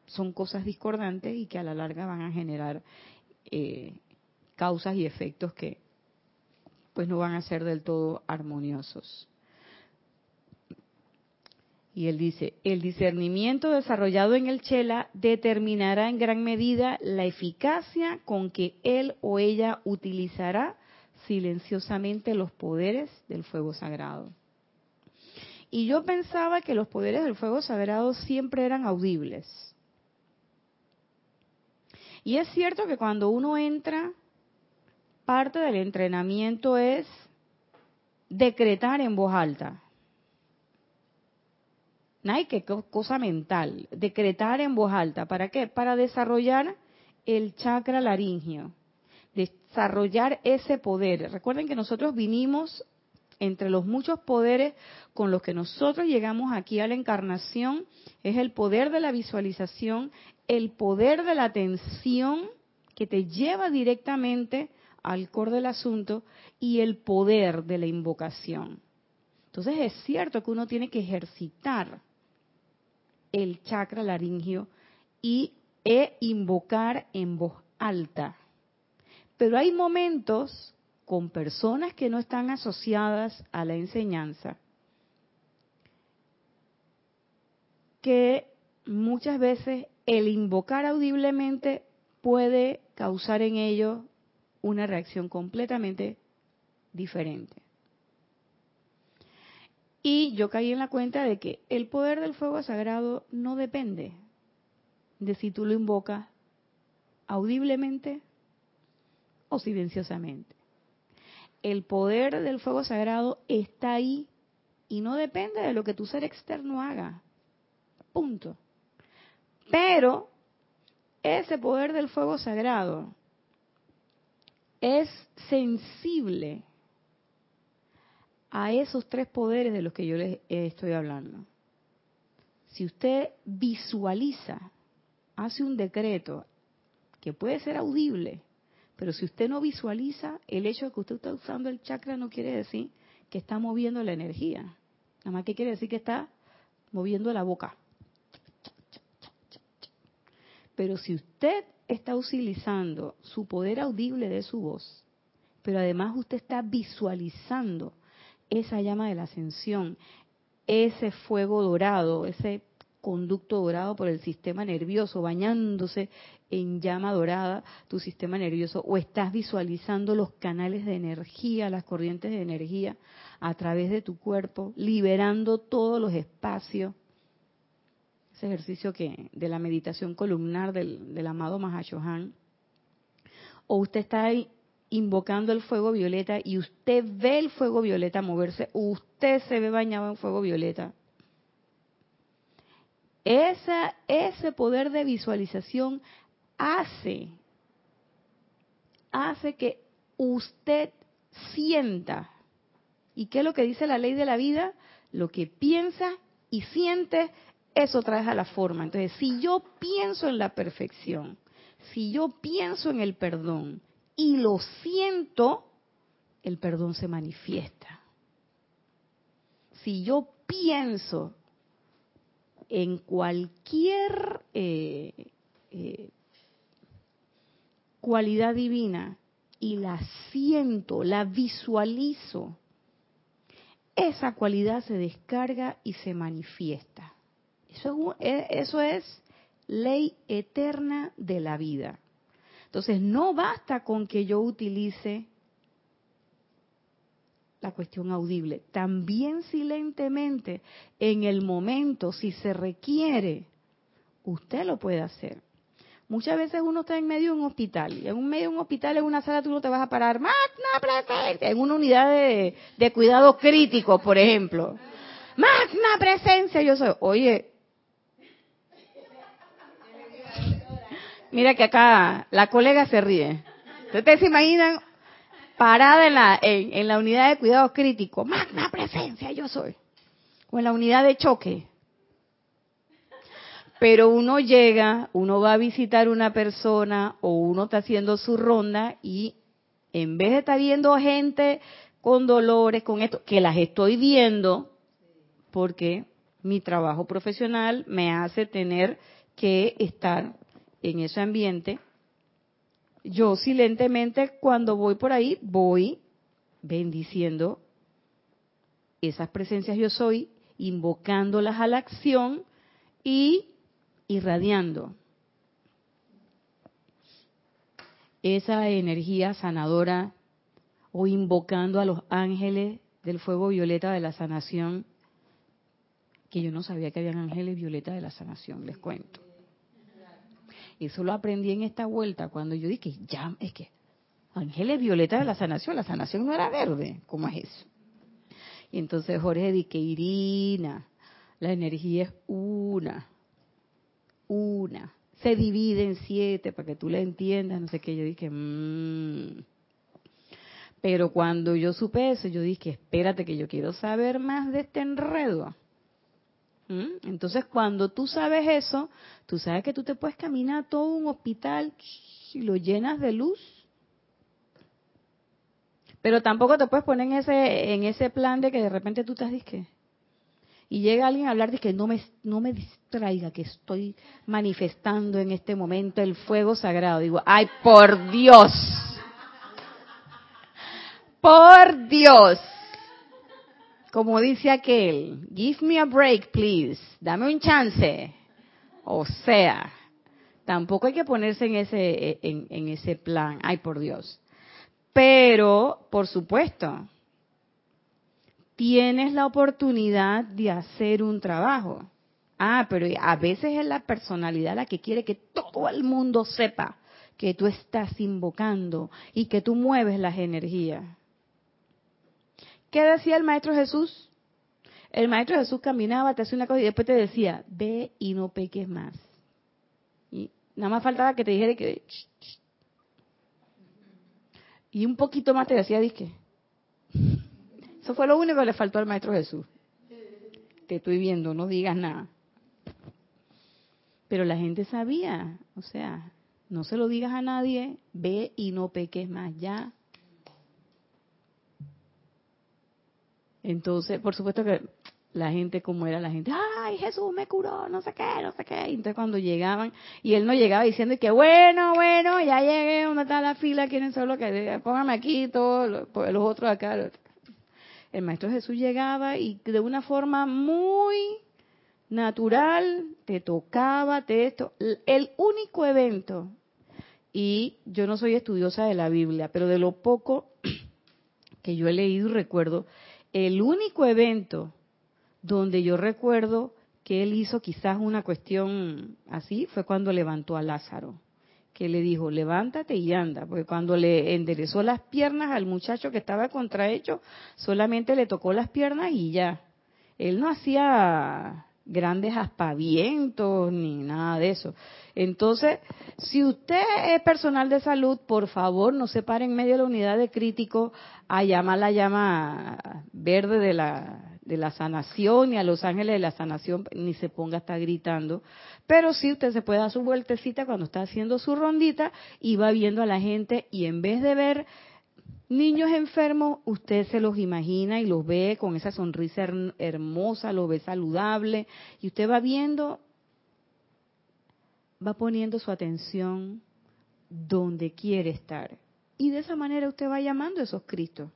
son cosas discordantes y que a la larga van a generar eh, causas y efectos que pues no van a ser del todo armoniosos. Y él dice, el discernimiento desarrollado en el Chela determinará en gran medida la eficacia con que él o ella utilizará silenciosamente los poderes del fuego sagrado. Y yo pensaba que los poderes del fuego sagrado siempre eran audibles. Y es cierto que cuando uno entra parte del entrenamiento es decretar en voz alta. No hay que cosa mental, decretar en voz alta. ¿Para qué? Para desarrollar el chakra laringio, desarrollar ese poder. Recuerden que nosotros vinimos entre los muchos poderes con los que nosotros llegamos aquí a la encarnación, es el poder de la visualización, el poder de la atención que te lleva directamente al core del asunto y el poder de la invocación. Entonces es cierto que uno tiene que ejercitar el chakra laringio y e invocar en voz alta. Pero hay momentos con personas que no están asociadas a la enseñanza que muchas veces el invocar audiblemente puede causar en ellos una reacción completamente diferente. Y yo caí en la cuenta de que el poder del fuego sagrado no depende de si tú lo invocas audiblemente o silenciosamente. El poder del fuego sagrado está ahí y no depende de lo que tu ser externo haga. Punto. Pero ese poder del fuego sagrado es sensible a esos tres poderes de los que yo les estoy hablando. Si usted visualiza, hace un decreto que puede ser audible, pero si usted no visualiza, el hecho de que usted está usando el chakra no quiere decir que está moviendo la energía. Nada más que quiere decir que está moviendo la boca. Pero si usted está utilizando su poder audible de su voz, pero además usted está visualizando esa llama de la ascensión, ese fuego dorado, ese conducto dorado por el sistema nervioso, bañándose en llama dorada tu sistema nervioso, o estás visualizando los canales de energía, las corrientes de energía a través de tu cuerpo, liberando todos los espacios. Ese ejercicio que de la meditación columnar del, del amado Mahashohan, o usted está ahí invocando el fuego violeta y usted ve el fuego violeta moverse, usted se ve bañado en fuego violeta. Ese poder de visualización hace, hace que usted sienta ¿Y qué es lo que dice la ley de la vida? Lo que piensas y sientes, eso traes a la forma. Entonces, si yo pienso en la perfección, si yo pienso en el perdón y lo siento, el perdón se manifiesta. Si yo pienso en cualquier eh, eh, cualidad divina y la siento, la visualizo, esa cualidad se descarga y se manifiesta. Eso es, eso es ley eterna de la vida. Entonces, no basta con que yo utilice la cuestión audible. También silentemente, en el momento, si se requiere, usted lo puede hacer. Muchas veces uno está en medio de un hospital, y en medio de un hospital, en una sala, tú no te vas a parar, magna presencia, en una unidad de, de cuidado crítico, por ejemplo. Magna presencia, yo soy, oye, mira que acá la colega se ríe. ¿Ustedes se imaginan parada en la, en, la unidad de cuidado crítico, magna presencia, yo soy, o en la unidad de choque. Pero uno llega, uno va a visitar una persona o uno está haciendo su ronda y en vez de estar viendo gente con dolores, con esto, que las estoy viendo, porque mi trabajo profesional me hace tener que estar en ese ambiente, yo silentemente cuando voy por ahí voy bendiciendo esas presencias yo soy, invocándolas a la acción y irradiando esa energía sanadora o invocando a los ángeles del fuego violeta de la sanación, que yo no sabía que habían ángeles violeta de la sanación, les cuento. Eso lo aprendí en esta vuelta cuando yo dije, ya, es que Ángeles Violeta de la Sanación, la sanación no era verde, ¿cómo es eso? Y entonces Jorge dije, Irina, la energía es una, una, se divide en siete para que tú la entiendas, no sé qué, yo dije, mmm. Pero cuando yo supe eso, yo dije, espérate que yo quiero saber más de este enredo. ¿Mm? Entonces, cuando tú sabes eso, tú sabes que tú te puedes caminar todo un hospital y lo llenas de luz. Pero tampoco te puedes poner en ese, en ese plan de que de repente tú estás disque. Y llega alguien a hablar de que no me, no me distraiga, que estoy manifestando en este momento el fuego sagrado. Digo, ay, por Dios. Por Dios como dice aquel, give me a break, please, dame un chance. O sea, tampoco hay que ponerse en ese, en, en ese plan, ay por Dios. Pero, por supuesto, tienes la oportunidad de hacer un trabajo. Ah, pero a veces es la personalidad la que quiere que todo el mundo sepa que tú estás invocando y que tú mueves las energías. ¿Qué decía el Maestro Jesús? El Maestro Jesús caminaba, te hacía una cosa y después te decía, ve y no peques más. Y nada más faltaba que te dijera que... Y un poquito más te decía, dije. Eso fue lo único que le faltó al Maestro Jesús. Te estoy viendo, no digas nada. Pero la gente sabía, o sea, no se lo digas a nadie, ve y no peques más, ya Entonces, por supuesto que la gente como era la gente, ay, Jesús me curó, no sé qué, no sé qué. Entonces cuando llegaban, y él no llegaba diciendo que bueno, bueno, ya llegué, ¿dónde está la fila? ¿Quieren solo que póngame aquí, todos los otros acá? El Maestro Jesús llegaba y de una forma muy natural te tocaba, te esto. El único evento, y yo no soy estudiosa de la Biblia, pero de lo poco que yo he leído y recuerdo, el único evento donde yo recuerdo que él hizo quizás una cuestión así fue cuando levantó a Lázaro, que le dijo, levántate y anda, porque cuando le enderezó las piernas al muchacho que estaba contrahecho, solamente le tocó las piernas y ya. Él no hacía grandes aspavientos ni nada de eso. Entonces, si usted es personal de salud, por favor, no se pare en medio de la unidad de crítico a llamar la llama verde de la, de la sanación y a los ángeles de la sanación, ni se ponga a estar gritando. Pero sí usted se puede dar su vueltecita cuando está haciendo su rondita y va viendo a la gente y en vez de ver niños enfermos, usted se los imagina y los ve con esa sonrisa hermosa, los ve saludable y usted va viendo, va poniendo su atención donde quiere estar. Y de esa manera usted va llamando a esos Cristos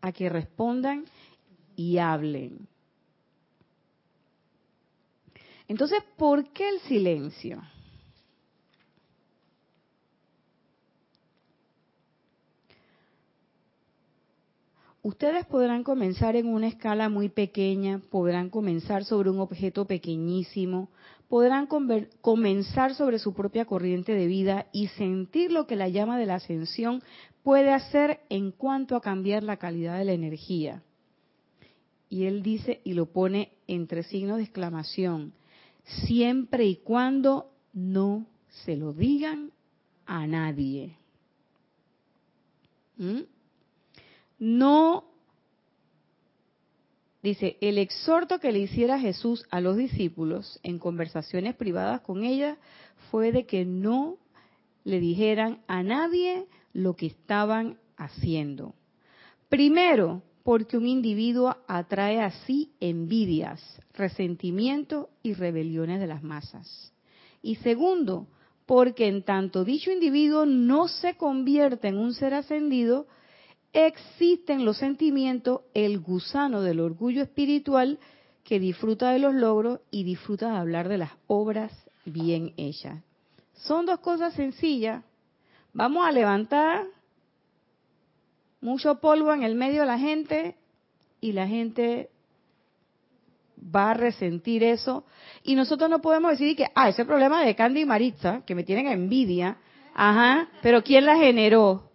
a que respondan y hablen. Entonces, ¿por qué el silencio? Ustedes podrán comenzar en una escala muy pequeña, podrán comenzar sobre un objeto pequeñísimo, podrán comenzar sobre su propia corriente de vida y sentir lo que la llama de la ascensión puede hacer en cuanto a cambiar la calidad de la energía. Y él dice, y lo pone entre signos de exclamación, siempre y cuando no se lo digan a nadie. ¿Mm? No, dice, el exhorto que le hiciera Jesús a los discípulos en conversaciones privadas con ella fue de que no le dijeran a nadie lo que estaban haciendo. Primero, porque un individuo atrae así envidias, resentimiento y rebeliones de las masas. Y segundo, porque en tanto dicho individuo no se convierte en un ser ascendido, existen los sentimientos, el gusano del orgullo espiritual que disfruta de los logros y disfruta de hablar de las obras bien hechas. Son dos cosas sencillas. Vamos a levantar mucho polvo en el medio de la gente y la gente va a resentir eso. Y nosotros no podemos decir que, ah, ese problema de Candy y Maritza, que me tienen envidia, ajá, pero ¿quién la generó?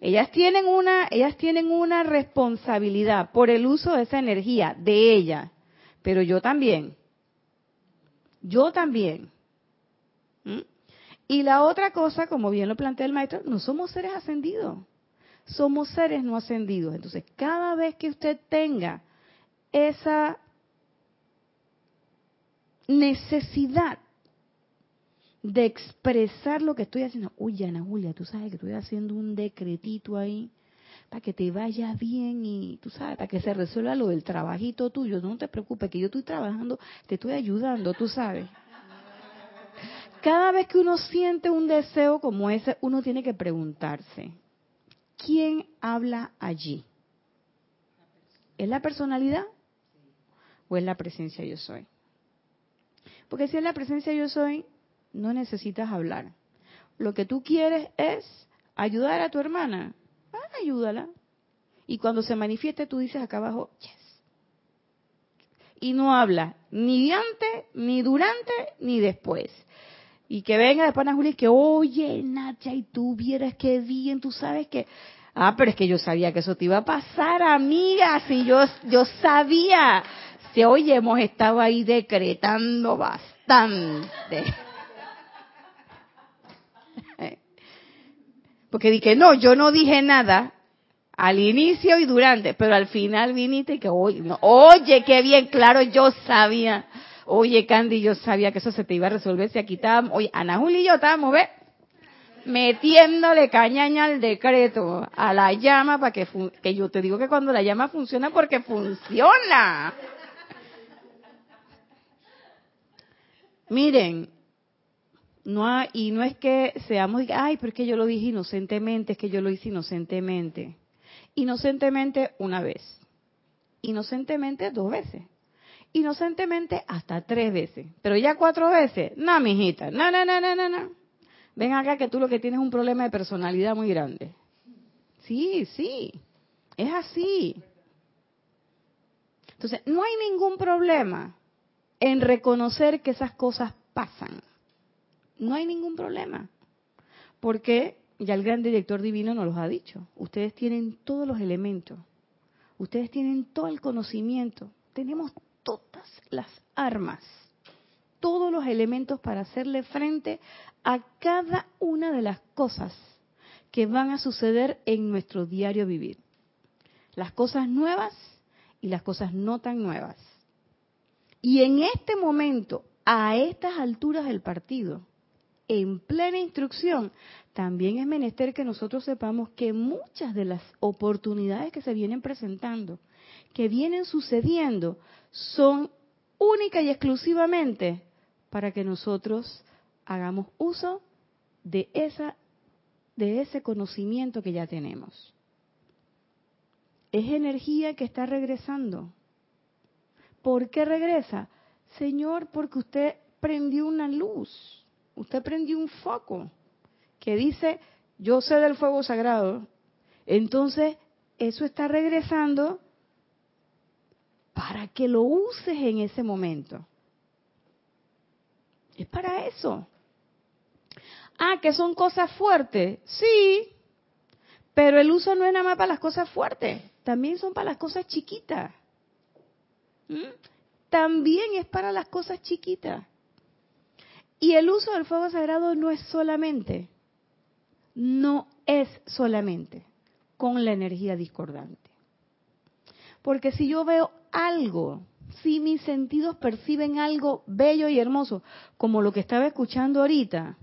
Ellas tienen una, ellas tienen una responsabilidad por el uso de esa energía de ella, pero yo también. Yo también. ¿Mm? Y la otra cosa, como bien lo plantea el maestro, no somos seres ascendidos. Somos seres no ascendidos. Entonces, cada vez que usted tenga esa necesidad de expresar lo que estoy haciendo. Uy, Ana Julia, tú sabes que estoy haciendo un decretito ahí para que te vaya bien y tú sabes, para que se resuelva lo del trabajito tuyo. No te preocupes, que yo estoy trabajando, te estoy ayudando, tú sabes. Cada vez que uno siente un deseo como ese, uno tiene que preguntarse, ¿quién habla allí? ¿Es la personalidad o es la presencia yo soy? Porque si es la presencia yo soy, no necesitas hablar. Lo que tú quieres es ayudar a tu hermana. Ah, ayúdala. Y cuando se manifieste, tú dices acá abajo, yes. Y no habla ni antes, ni durante, ni después. Y que venga después a Juli que, oye, Nacha, y tú vieras qué bien, tú sabes que... Ah, pero es que yo sabía que eso te iba a pasar, amiga, si yo, yo sabía. Si, oye, hemos estado ahí decretando bastante. Porque dije, no, yo no dije nada al inicio y durante, pero al final viniste y que, oye, no, oye, qué bien, claro, yo sabía. Oye, Candy, yo sabía que eso se te iba a resolver si aquí estábamos, oye, Ana Juli y yo estábamos, ¿ves? Metiéndole cañaña al decreto, a la llama, para que, que yo te digo que cuando la llama funciona porque funciona. Miren, no y no es que seamos, ay, pero es que yo lo dije inocentemente, es que yo lo hice inocentemente. Inocentemente una vez. Inocentemente dos veces. Inocentemente hasta tres veces. Pero ya cuatro veces. No, mijita. No, no, no, no, no, no. Ven acá que tú lo que tienes es un problema de personalidad muy grande. Sí, sí. Es así. Entonces, no hay ningún problema en reconocer que esas cosas pasan no hay ningún problema. Porque ya el gran director divino nos los ha dicho. Ustedes tienen todos los elementos. Ustedes tienen todo el conocimiento. Tenemos todas las armas, todos los elementos para hacerle frente a cada una de las cosas que van a suceder en nuestro diario vivir. Las cosas nuevas y las cosas no tan nuevas. Y en este momento, a estas alturas del partido, en plena instrucción, también es menester que nosotros sepamos que muchas de las oportunidades que se vienen presentando, que vienen sucediendo, son única y exclusivamente para que nosotros hagamos uso de esa de ese conocimiento que ya tenemos. Es energía que está regresando. ¿Por qué regresa? Señor, porque usted prendió una luz, usted prendió un foco que dice, yo sé del fuego sagrado. Entonces, eso está regresando para que lo uses en ese momento. Es para eso. Ah, que son cosas fuertes. Sí, pero el uso no es nada más para las cosas fuertes, también son para las cosas chiquitas. ¿Mm? También es para las cosas chiquitas. Y el uso del fuego sagrado no es solamente, no es solamente con la energía discordante. Porque si yo veo algo, si mis sentidos perciben algo bello y hermoso, como lo que estaba escuchando ahorita,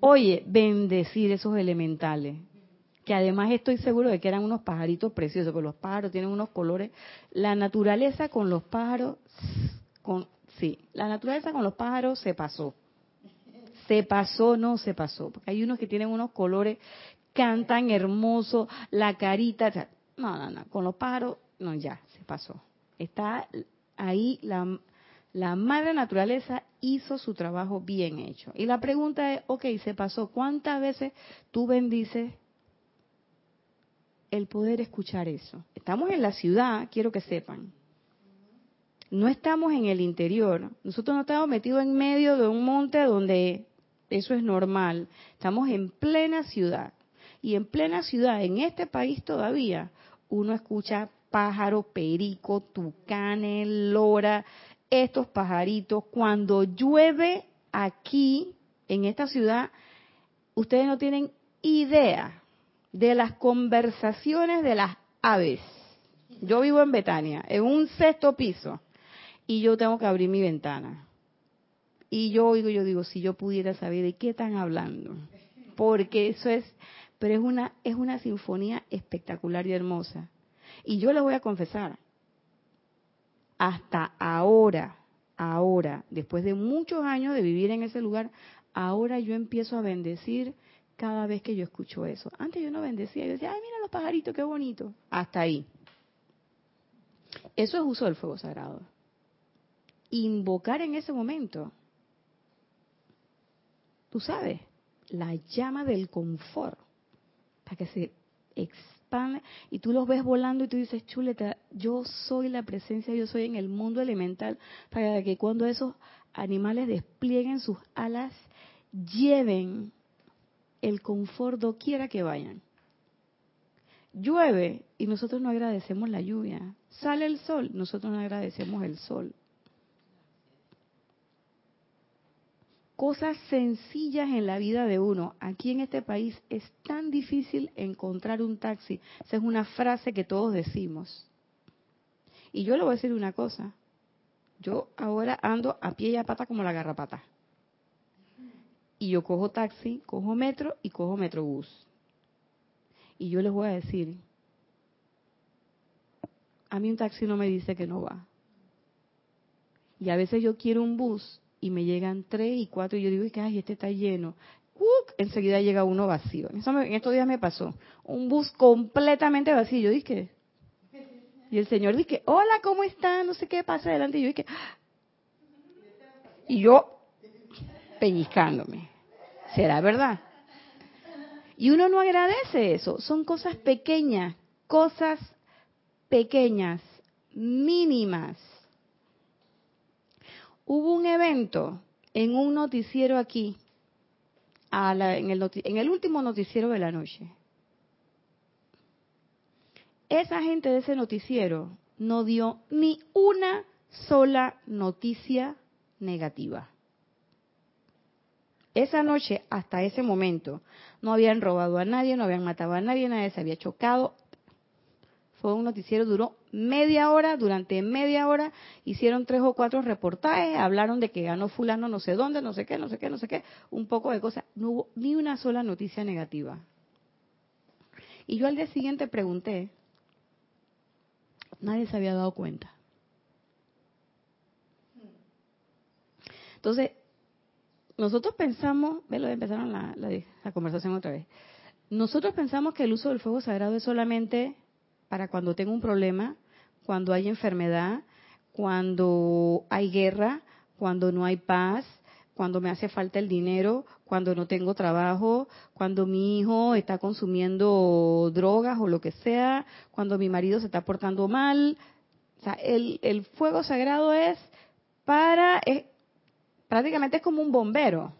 Oye, bendecir esos elementales, que además estoy seguro de que eran unos pajaritos preciosos, porque los pájaros tienen unos colores. La naturaleza con los pájaros, sí, la naturaleza con los pájaros se pasó. Se pasó, no se pasó, porque hay unos que tienen unos colores, cantan hermoso, la carita, no, no, no, con los pájaros, no, ya, se pasó. Está ahí la, la madre naturaleza hizo su trabajo bien hecho. Y la pregunta es, ok, se pasó, ¿cuántas veces tú bendices el poder escuchar eso? Estamos en la ciudad, quiero que sepan. No estamos en el interior. Nosotros no estamos metidos en medio de un monte donde eso es normal. Estamos en plena ciudad. Y en plena ciudad, en este país todavía, uno escucha pájaro, perico, tucanes, lora, estos pajaritos. Cuando llueve aquí, en esta ciudad, ustedes no tienen idea de las conversaciones de las aves. Yo vivo en Betania, en un sexto piso, y yo tengo que abrir mi ventana. Y yo oigo, yo digo, si yo pudiera saber de qué están hablando, porque eso es, pero es una, es una sinfonía espectacular y hermosa. Y yo les voy a confesar, hasta ahora, ahora, después de muchos años de vivir en ese lugar, ahora yo empiezo a bendecir cada vez que yo escucho eso. Antes yo no bendecía, yo decía, ay, mira los pajaritos, qué bonito. Hasta ahí. Eso es uso del fuego sagrado. Invocar en ese momento, tú sabes, la llama del confort, para que se y tú los ves volando y tú dices, chuleta, yo soy la presencia, yo soy en el mundo elemental, para que cuando esos animales desplieguen sus alas, lleven el confort quiera que vayan. Llueve y nosotros no agradecemos la lluvia. Sale el sol, nosotros no agradecemos el sol. Cosas sencillas en la vida de uno. Aquí en este país es tan difícil encontrar un taxi. Esa es una frase que todos decimos. Y yo le voy a decir una cosa. Yo ahora ando a pie y a pata como la garrapata. Y yo cojo taxi, cojo metro y cojo metrobús. Y yo les voy a decir, a mí un taxi no me dice que no va. Y a veces yo quiero un bus y me llegan tres y cuatro y yo digo, que ay, este está lleno. enseguida llega uno vacío. Eso en estos días me pasó. Un bus completamente vacío. Yo dije, y el señor dice, hola, ¿cómo está? No sé qué pasa adelante. Y yo dije, y yo pellizcándome. ¿Será verdad? Y uno no agradece eso. Son cosas pequeñas, cosas pequeñas, mínimas Hubo un evento en un noticiero aquí, en, el en el último noticiero de la noche. Esa gente de ese noticiero no dio ni una sola noticia negativa. Esa noche, hasta ese momento, no habían robado a nadie, no habían matado a nadie, nadie se había chocado. Fue un noticiero, duró media hora, durante media hora hicieron tres o cuatro reportajes, hablaron de que ganó fulano no sé dónde, no sé qué, no sé qué, no sé qué, un poco de cosas. No hubo ni una sola noticia negativa. Y yo al día siguiente pregunté, nadie se había dado cuenta. Entonces, nosotros pensamos, ve lo empezaron la, la, conversación otra vez. Nosotros pensamos que el uso del fuego sagrado es solamente para cuando tengo un problema, cuando hay enfermedad, cuando hay guerra, cuando no hay paz, cuando me hace falta el dinero, cuando no tengo trabajo, cuando mi hijo está consumiendo drogas o lo que sea, cuando mi marido se está portando mal. O sea, el, el fuego sagrado es para, prácticamente es como un bombero.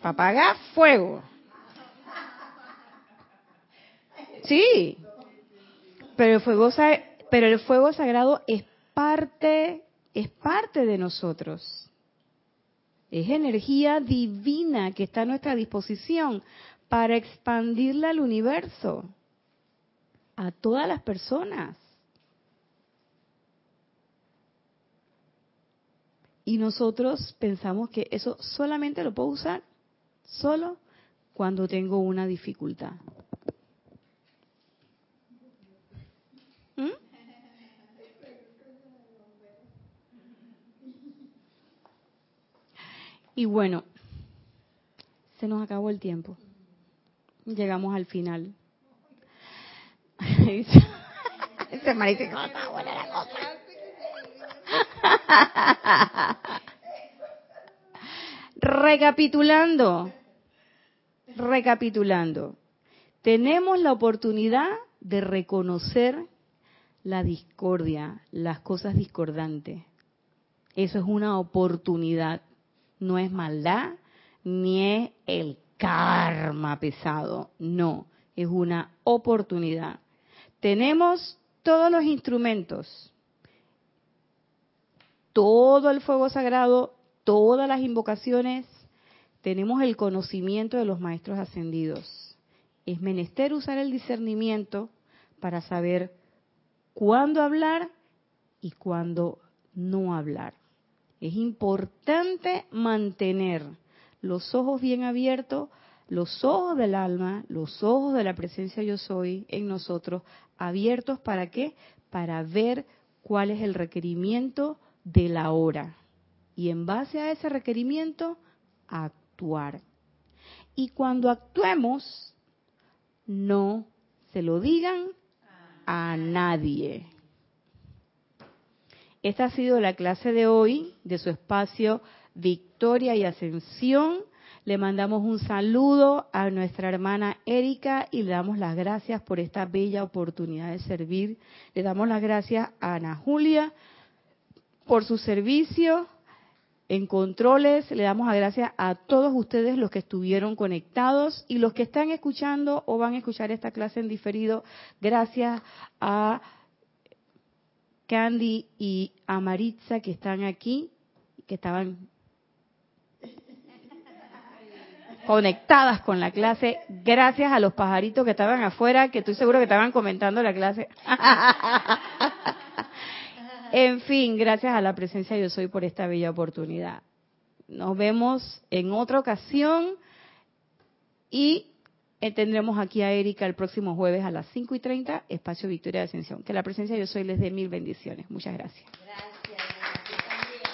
Para apagar fuego. Sí. Pero el fuego, pero el fuego sagrado es parte, es parte de nosotros. Es energía divina que está a nuestra disposición para expandirla al universo, a todas las personas. Y nosotros pensamos que eso solamente lo puedo usar solo cuando tengo una dificultad. ¿Mm? Y bueno, se nos acabó el tiempo. Llegamos al final. Ese marido buena la cosa. recapitulando, recapitulando, tenemos la oportunidad de reconocer la discordia, las cosas discordantes. Eso es una oportunidad, no es maldad, ni es el karma pesado, no, es una oportunidad. Tenemos todos los instrumentos, todo el fuego sagrado, todas las invocaciones, tenemos el conocimiento de los maestros ascendidos. Es menester usar el discernimiento para saber cuándo hablar y cuándo no hablar. Es importante mantener los ojos bien abiertos, los ojos del alma, los ojos de la presencia yo soy en nosotros, abiertos para qué? Para ver cuál es el requerimiento de la hora. Y en base a ese requerimiento, actuar. Y cuando actuemos, no se lo digan a nadie. Esta ha sido la clase de hoy de su espacio Victoria y Ascensión. Le mandamos un saludo a nuestra hermana Erika y le damos las gracias por esta bella oportunidad de servir. Le damos las gracias a Ana Julia por su servicio en controles. Le damos las gracias a todos ustedes los que estuvieron conectados y los que están escuchando o van a escuchar esta clase en diferido. Gracias a Candy y a Maritza que están aquí, que estaban conectadas con la clase. Gracias a los pajaritos que estaban afuera, que estoy seguro que estaban comentando la clase. En fin, gracias a la presencia de yo soy por esta bella oportunidad. Nos vemos en otra ocasión y tendremos aquí a Erika el próximo jueves a las 5 y 30, Espacio Victoria de Ascensión. Que la presencia de yo soy les dé mil bendiciones. Muchas gracias. Gracias.